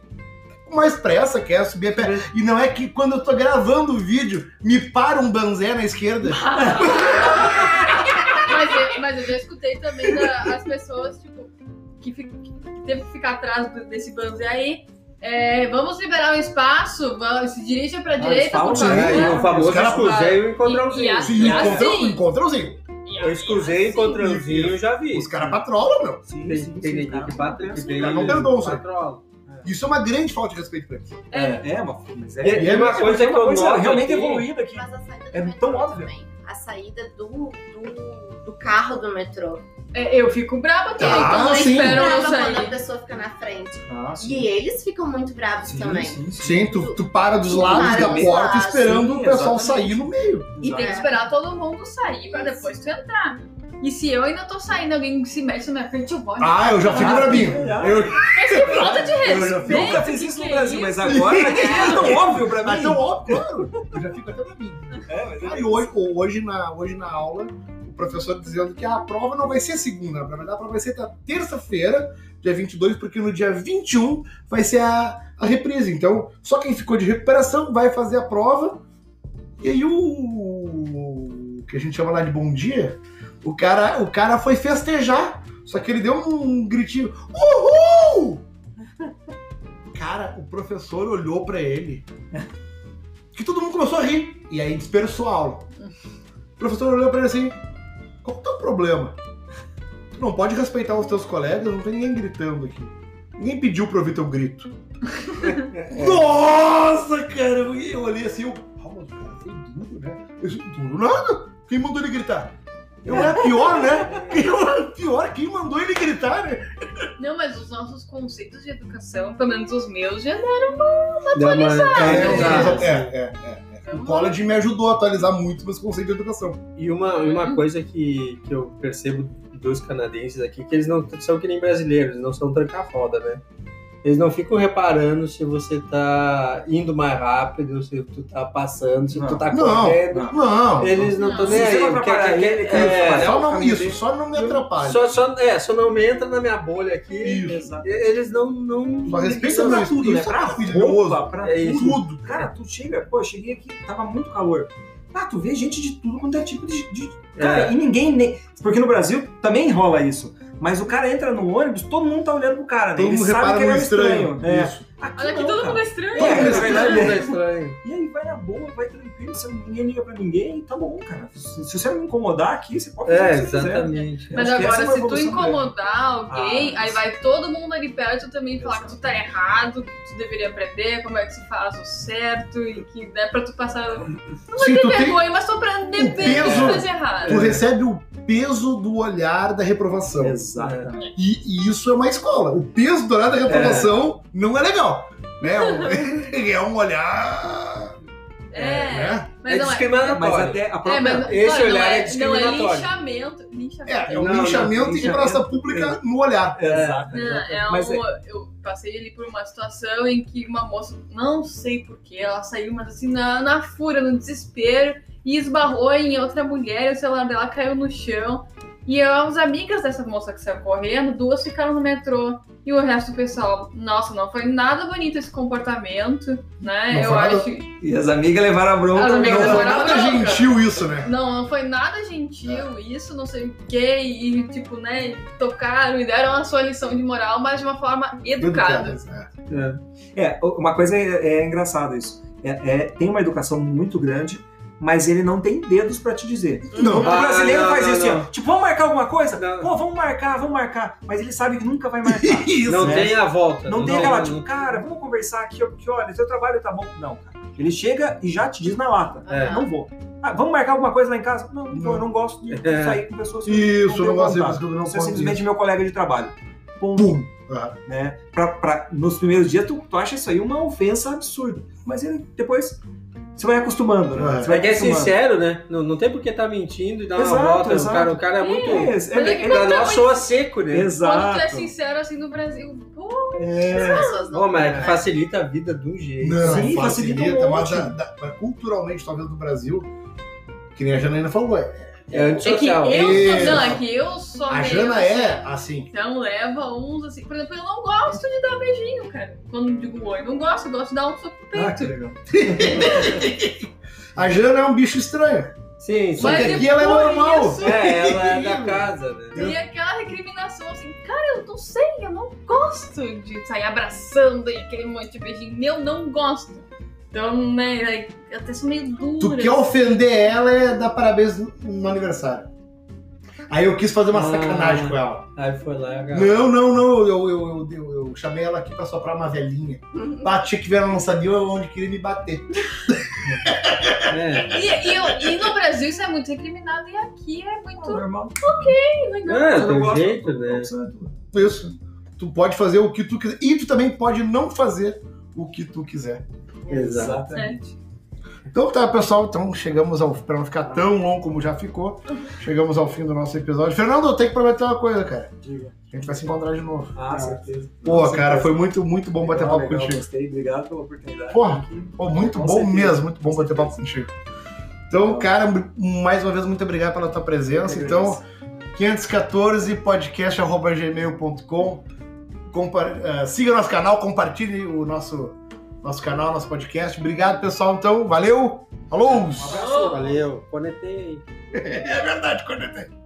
[SPEAKER 1] com mais pressa quer subir a pé. E não é que quando eu tô gravando o vídeo, me para um banzé na esquerda.
[SPEAKER 4] Mas eu, mas eu já escutei também da- as pessoas, tipo, que, que teve que ficar atrás desse banzé aí. É, vamos liberar o espaço, vamos, se dirija pra
[SPEAKER 2] eles
[SPEAKER 4] direita, por favor.
[SPEAKER 5] É, e o famoso exclusei o
[SPEAKER 4] E-
[SPEAKER 5] encontrãozinho.
[SPEAKER 4] e a-
[SPEAKER 1] Sim,
[SPEAKER 4] assim-
[SPEAKER 1] encontrão, encontrãozinho.
[SPEAKER 4] E
[SPEAKER 5] Eu exclusei
[SPEAKER 4] assim,
[SPEAKER 5] encontrãozinho, eu já vi.
[SPEAKER 1] Os caras patrolam, meu.
[SPEAKER 2] Sim,
[SPEAKER 5] Tem,
[SPEAKER 2] sim,
[SPEAKER 5] tem
[SPEAKER 2] sim,
[SPEAKER 5] que bate, que tem
[SPEAKER 1] não perdoam, sabe? Isso é uma grande falta de respeito pra eles.
[SPEAKER 2] É, é, mas, mas é,
[SPEAKER 5] E- e uma coisa
[SPEAKER 2] é
[SPEAKER 5] que eu noto
[SPEAKER 2] realmente
[SPEAKER 5] aqui-
[SPEAKER 2] evoluída aqui.
[SPEAKER 6] Mas a saída
[SPEAKER 2] É tão óbvio.
[SPEAKER 6] também. A saída do, do, do carro do metrô.
[SPEAKER 4] É, eu fico brava também
[SPEAKER 1] Ah,
[SPEAKER 4] quando
[SPEAKER 1] sim.
[SPEAKER 4] esperam eu
[SPEAKER 6] Brava quando a
[SPEAKER 4] sair.
[SPEAKER 6] pessoa fica na frente.
[SPEAKER 2] Ah,
[SPEAKER 6] E eles ficam muito bravos
[SPEAKER 2] Sim,
[SPEAKER 6] também.
[SPEAKER 2] sim, sim.
[SPEAKER 1] Sim, tu, tu para dos
[SPEAKER 6] Tu
[SPEAKER 1] lados
[SPEAKER 6] para
[SPEAKER 1] da
[SPEAKER 6] dos
[SPEAKER 1] porta
[SPEAKER 6] lados,
[SPEAKER 1] esperando
[SPEAKER 2] sim,
[SPEAKER 1] o pessoal
[SPEAKER 2] exatamente.
[SPEAKER 1] sair no meio.
[SPEAKER 4] E tem que
[SPEAKER 6] É.
[SPEAKER 4] esperar todo mundo sair pra depois tu entrar. E se eu ainda tô saindo, alguém se mexe na minha frente, eu vou.
[SPEAKER 1] Ah, eu já fico
[SPEAKER 2] Ah,
[SPEAKER 1] brabinho.
[SPEAKER 2] já.
[SPEAKER 1] Eu,
[SPEAKER 4] Mas que falta de
[SPEAKER 1] eu já
[SPEAKER 4] respeito.
[SPEAKER 2] Nunca fiz isso no
[SPEAKER 4] é
[SPEAKER 2] Brasil, mas agora é tão óbvio pra mim.
[SPEAKER 1] ah, então, ó, claro. Eu já fico até brabinho.
[SPEAKER 2] É, mas é
[SPEAKER 1] Ah, e hoje, hoje, na, hoje na aula, professor dizendo que a prova não vai ser segunda, na verdade a prova vai ser terça-feira, dia 22, porque no dia 21 vai ser a, a reprise. Então, só quem ficou de recuperação vai fazer a prova. E aí o, o que a gente chama lá de bom dia, o cara, o cara foi festejar, só que ele deu um gritinho, uhul! Cara, o professor olhou pra ele, que todo mundo começou a rir, e aí dispersou a aula. O professor olhou pra ele assim: qual que é o teu problema? Tu não pode respeitar os teus colegas, não tem ninguém gritando aqui. Ninguém pediu pra ouvir teu grito. Nossa, cara, eu olhei assim, eu. Ah, mas o cara foi duro, né? Eu disse, duro nada. Quem mandou ele gritar? Eu era pior, né? Eu era pior, quem mandou ele gritar, né?
[SPEAKER 4] Não, mas os nossos conceitos de educação, pelo menos os meus, já
[SPEAKER 5] Dá uma-
[SPEAKER 1] É,
[SPEAKER 5] é, exato.
[SPEAKER 1] é, é, é, é. O college me ajudou a atualizar muito meus conceitos de educação.
[SPEAKER 5] E uma, uma coisa que, que eu percebo dos canadenses aqui, que eles não são que nem brasileiros, eles não são tranca-foda, né? Eles não ficam reparando se você tá indo mais rápido, se tu tá passando, se tu
[SPEAKER 2] Não.
[SPEAKER 5] tá
[SPEAKER 1] Não,
[SPEAKER 5] correndo.
[SPEAKER 1] Não.
[SPEAKER 5] Eles não estão
[SPEAKER 4] Não.
[SPEAKER 5] nem
[SPEAKER 2] Se você
[SPEAKER 5] aí.
[SPEAKER 2] não
[SPEAKER 5] porque-
[SPEAKER 2] atrapalhar
[SPEAKER 5] porque-
[SPEAKER 2] ele, cara,
[SPEAKER 5] é,
[SPEAKER 1] Só não, isso, só não me atrapalha.
[SPEAKER 5] só, só, é, só não me entra na minha bolha aqui.
[SPEAKER 1] Isso.
[SPEAKER 5] Eles não. não
[SPEAKER 1] Só respeita
[SPEAKER 2] é pra
[SPEAKER 1] meu
[SPEAKER 2] tudo, né?
[SPEAKER 1] isso é
[SPEAKER 2] Pra roupa, pra
[SPEAKER 5] É isso.
[SPEAKER 1] Tudo.
[SPEAKER 2] Cara, tu chega, pô, eu cheguei aqui, tava muito calor. Ah, tu vê gente de tudo quanto é tipo de. de- Cara,
[SPEAKER 5] É.
[SPEAKER 2] e ninguém. Nem... Porque no Brasil também rola isso. Mas o cara entra no ônibus, todo mundo tá olhando pro cara, né?
[SPEAKER 1] Todo
[SPEAKER 2] Ele
[SPEAKER 1] mundo
[SPEAKER 2] sabe que ele é um
[SPEAKER 1] estranho.
[SPEAKER 2] estranho. É.
[SPEAKER 1] Isso.
[SPEAKER 2] Aqui
[SPEAKER 4] Olha que
[SPEAKER 2] não,
[SPEAKER 4] todo
[SPEAKER 2] cara.
[SPEAKER 4] mundo é estranho.
[SPEAKER 2] É,
[SPEAKER 5] É,
[SPEAKER 2] é
[SPEAKER 5] é estranho.
[SPEAKER 2] E aí vai na boa, vai tranquilo, você, ninguém liga pra ninguém, tá bom, cara. Se, se você não me incomodar aqui, você pode fazer
[SPEAKER 5] É,
[SPEAKER 2] o que você quiser.
[SPEAKER 5] exatamente.
[SPEAKER 4] Mas agora,
[SPEAKER 2] é
[SPEAKER 4] se tu incomodar alguém,
[SPEAKER 2] Ah,
[SPEAKER 4] aí vai todo mundo ali perto também falar que tu tá errado, que tu deveria aprender como é que se faz o certo e que dá pra tu passar. Não
[SPEAKER 1] Sim,
[SPEAKER 4] tem
[SPEAKER 1] tem,
[SPEAKER 4] vergonha, mas bem o que
[SPEAKER 1] peso-
[SPEAKER 4] tu fez errado.
[SPEAKER 1] tu recebe o peso do olhar da reprovação.
[SPEAKER 2] Exatamente.
[SPEAKER 1] E, e isso é uma escola. O peso do olhar da reprovação não é legal. Né? É um olhar.
[SPEAKER 4] É,
[SPEAKER 1] né?
[SPEAKER 4] mas
[SPEAKER 5] é
[SPEAKER 4] não é.
[SPEAKER 5] discriminatório.
[SPEAKER 2] Mas até a própria.
[SPEAKER 4] É, mas
[SPEAKER 5] esse
[SPEAKER 4] olha,
[SPEAKER 5] olhar
[SPEAKER 4] não
[SPEAKER 5] é
[SPEAKER 4] é, não é
[SPEAKER 5] discriminatório.
[SPEAKER 4] linchamento. linchamento.
[SPEAKER 1] É, é um
[SPEAKER 5] Não, não,
[SPEAKER 1] linchamento em
[SPEAKER 2] linchamento.
[SPEAKER 1] praça pública no olhar.
[SPEAKER 2] Exato,
[SPEAKER 4] é um,
[SPEAKER 2] Mas é-
[SPEAKER 4] Eu passei ali por uma situação em que uma moça, não sei porquê, ela saiu, mas assim, na, na fúria, no desespero, e esbarrou em outra mulher, e o celular dela caiu no chão. E as amigas dessa moça que saiu correndo, duas ficaram no metrô. E o resto do pessoal, nossa, não foi nada bonito esse comportamento, né?
[SPEAKER 1] Não
[SPEAKER 4] eu
[SPEAKER 1] nada-
[SPEAKER 4] acho.
[SPEAKER 2] E as amigas levaram a bronca.
[SPEAKER 4] As amigas
[SPEAKER 1] Não
[SPEAKER 2] não,
[SPEAKER 1] foi nada
[SPEAKER 4] bronca.
[SPEAKER 1] gentil isso, né?
[SPEAKER 4] Não, não foi nada gentil, isso, não sei o quê, e tipo, né, tocaram e deram a sua lição de moral, mas de uma forma educada.
[SPEAKER 1] Educadas, né?
[SPEAKER 2] É, uma coisa é, é engraçada isso. É, é- tem uma educação muito grande, mas ele não tem dedos pra te dizer.
[SPEAKER 1] Não.
[SPEAKER 2] O brasileiro
[SPEAKER 5] Ah, não,
[SPEAKER 2] faz
[SPEAKER 5] não,
[SPEAKER 2] isso,
[SPEAKER 5] não.
[SPEAKER 2] ó. Tipo, vamos marcar alguma coisa?
[SPEAKER 5] Não.
[SPEAKER 2] Pô, vamos marcar, vamos marcar. Mas ele sabe que nunca vai marcar.
[SPEAKER 1] Isso.
[SPEAKER 5] Não
[SPEAKER 2] né?
[SPEAKER 5] tem a volta.
[SPEAKER 2] Não tem aquela, tipo,
[SPEAKER 5] não-
[SPEAKER 2] cara, vamos conversar aqui, porque olha, seu trabalho tá bom. Não, cara. Ele chega e já te diz na lata.
[SPEAKER 5] É.
[SPEAKER 2] Não vou. Ah, vamos marcar alguma coisa lá em casa? Não, não,
[SPEAKER 1] Não.
[SPEAKER 2] eu não gosto de
[SPEAKER 5] É.
[SPEAKER 2] sair com pessoas que
[SPEAKER 1] Isso,
[SPEAKER 2] tenho
[SPEAKER 1] não gosto de pessoas não
[SPEAKER 2] Você é simplesmente
[SPEAKER 1] isso.
[SPEAKER 2] meu colega de trabalho. Ponto.
[SPEAKER 1] Pum. Ah,
[SPEAKER 2] Né? Pra, pra- nos primeiros dias, tu, tu acha isso aí uma ofensa absurda. Mas ele, depois, você vai acostumando, né?
[SPEAKER 1] É.
[SPEAKER 2] Você vai
[SPEAKER 5] Mas que é
[SPEAKER 2] acostumando.
[SPEAKER 5] sincero, né? Não, não tem por que tá mentindo e dar uma
[SPEAKER 2] Exato,
[SPEAKER 5] volta.
[SPEAKER 2] exato.
[SPEAKER 5] O, cara, o cara é muito.
[SPEAKER 2] É, é,
[SPEAKER 4] é
[SPEAKER 2] é, é,
[SPEAKER 5] Pra
[SPEAKER 4] não
[SPEAKER 5] nós soa seco, né?
[SPEAKER 4] Quando tu é
[SPEAKER 2] exato.
[SPEAKER 4] sincero assim no Brasil, pô,
[SPEAKER 2] É.
[SPEAKER 6] As pessoas não.
[SPEAKER 5] Pô, mas é que facilita a vida de um jeito.
[SPEAKER 1] Não,
[SPEAKER 2] Sim,
[SPEAKER 1] facilita,
[SPEAKER 2] facilita um
[SPEAKER 1] mas da- da- culturalmente, talvez, do Brasil, que nem a Janaína falou, é,
[SPEAKER 5] É
[SPEAKER 4] é que
[SPEAKER 5] antissocial.
[SPEAKER 4] eu sou, não, é que eu sou
[SPEAKER 1] a Jana
[SPEAKER 4] assim.
[SPEAKER 1] é assim.
[SPEAKER 4] Então leva uns assim. Por exemplo, eu não gosto de dar beijinho, cara. Quando digo oi, não gosto, eu gosto de dar um soco no
[SPEAKER 2] Ah, que
[SPEAKER 4] peito.
[SPEAKER 2] legal.
[SPEAKER 1] A Jana é um bicho estranho.
[SPEAKER 5] Sim, sim.
[SPEAKER 1] Só que
[SPEAKER 4] Mas
[SPEAKER 1] aqui ela é normal.
[SPEAKER 4] isso-
[SPEAKER 5] É, ela é da casa, né?
[SPEAKER 4] E aquela recriminação assim, cara, eu não sei, eu não gosto de sair abraçando e aquele monte de beijinho. Eu não gosto. Então, né, eu até sou meio dura.
[SPEAKER 1] Tu quer ofender ela é dar parabéns no, aniversário. Aí eu quis fazer uma
[SPEAKER 5] Ah.
[SPEAKER 1] sacanagem com ela.
[SPEAKER 5] Aí foi lá e agarrou.
[SPEAKER 1] Não, não, não. Eu, eu, eu, eu- eu chamei ela aqui pra soprar uma velhinha. Bati que ela não sabia onde queria me bater.
[SPEAKER 5] É.
[SPEAKER 4] E, e, e no Brasil isso é muito recriminado e aqui é muito
[SPEAKER 2] Normal.
[SPEAKER 4] legal.
[SPEAKER 5] É, tem
[SPEAKER 2] gosto.
[SPEAKER 5] jeito, né?
[SPEAKER 2] É.
[SPEAKER 1] Isso. Tu pode fazer o que tu quiser. E tu também pode não fazer o que tu quiser.
[SPEAKER 2] Exatamente.
[SPEAKER 1] Então tá, pessoal. Então chegamos ao. Pra não ficar tão longo como já ficou, chegamos ao fim do nosso episódio. Fernando, eu tenho que prometer uma coisa, cara.
[SPEAKER 2] Diga.
[SPEAKER 1] A gente vai se encontrar de novo.
[SPEAKER 2] Ah, certeza.
[SPEAKER 1] Pô, cara,
[SPEAKER 2] certeza.
[SPEAKER 1] foi muito, muito bom bater
[SPEAKER 2] Ah,
[SPEAKER 1] papo
[SPEAKER 2] legal,
[SPEAKER 1] contigo.
[SPEAKER 2] Gostei, obrigado pela oportunidade.
[SPEAKER 1] Porra, Pô, muito
[SPEAKER 2] Com
[SPEAKER 1] bom
[SPEAKER 2] certeza.
[SPEAKER 1] mesmo, muito bom
[SPEAKER 2] Com
[SPEAKER 1] bater papo contigo. Então, cara, mais uma vez, muito obrigado pela tua presença. Então,
[SPEAKER 2] agradeço.
[SPEAKER 1] 514 podcast.gmail.com. Compa- eh, siga nosso canal, compartilhe o nosso, nosso canal, nosso podcast. Obrigado, pessoal. Então, valeu. Falou!
[SPEAKER 2] Um abraço.
[SPEAKER 5] Valeu, conectei.
[SPEAKER 1] É verdade, conectei.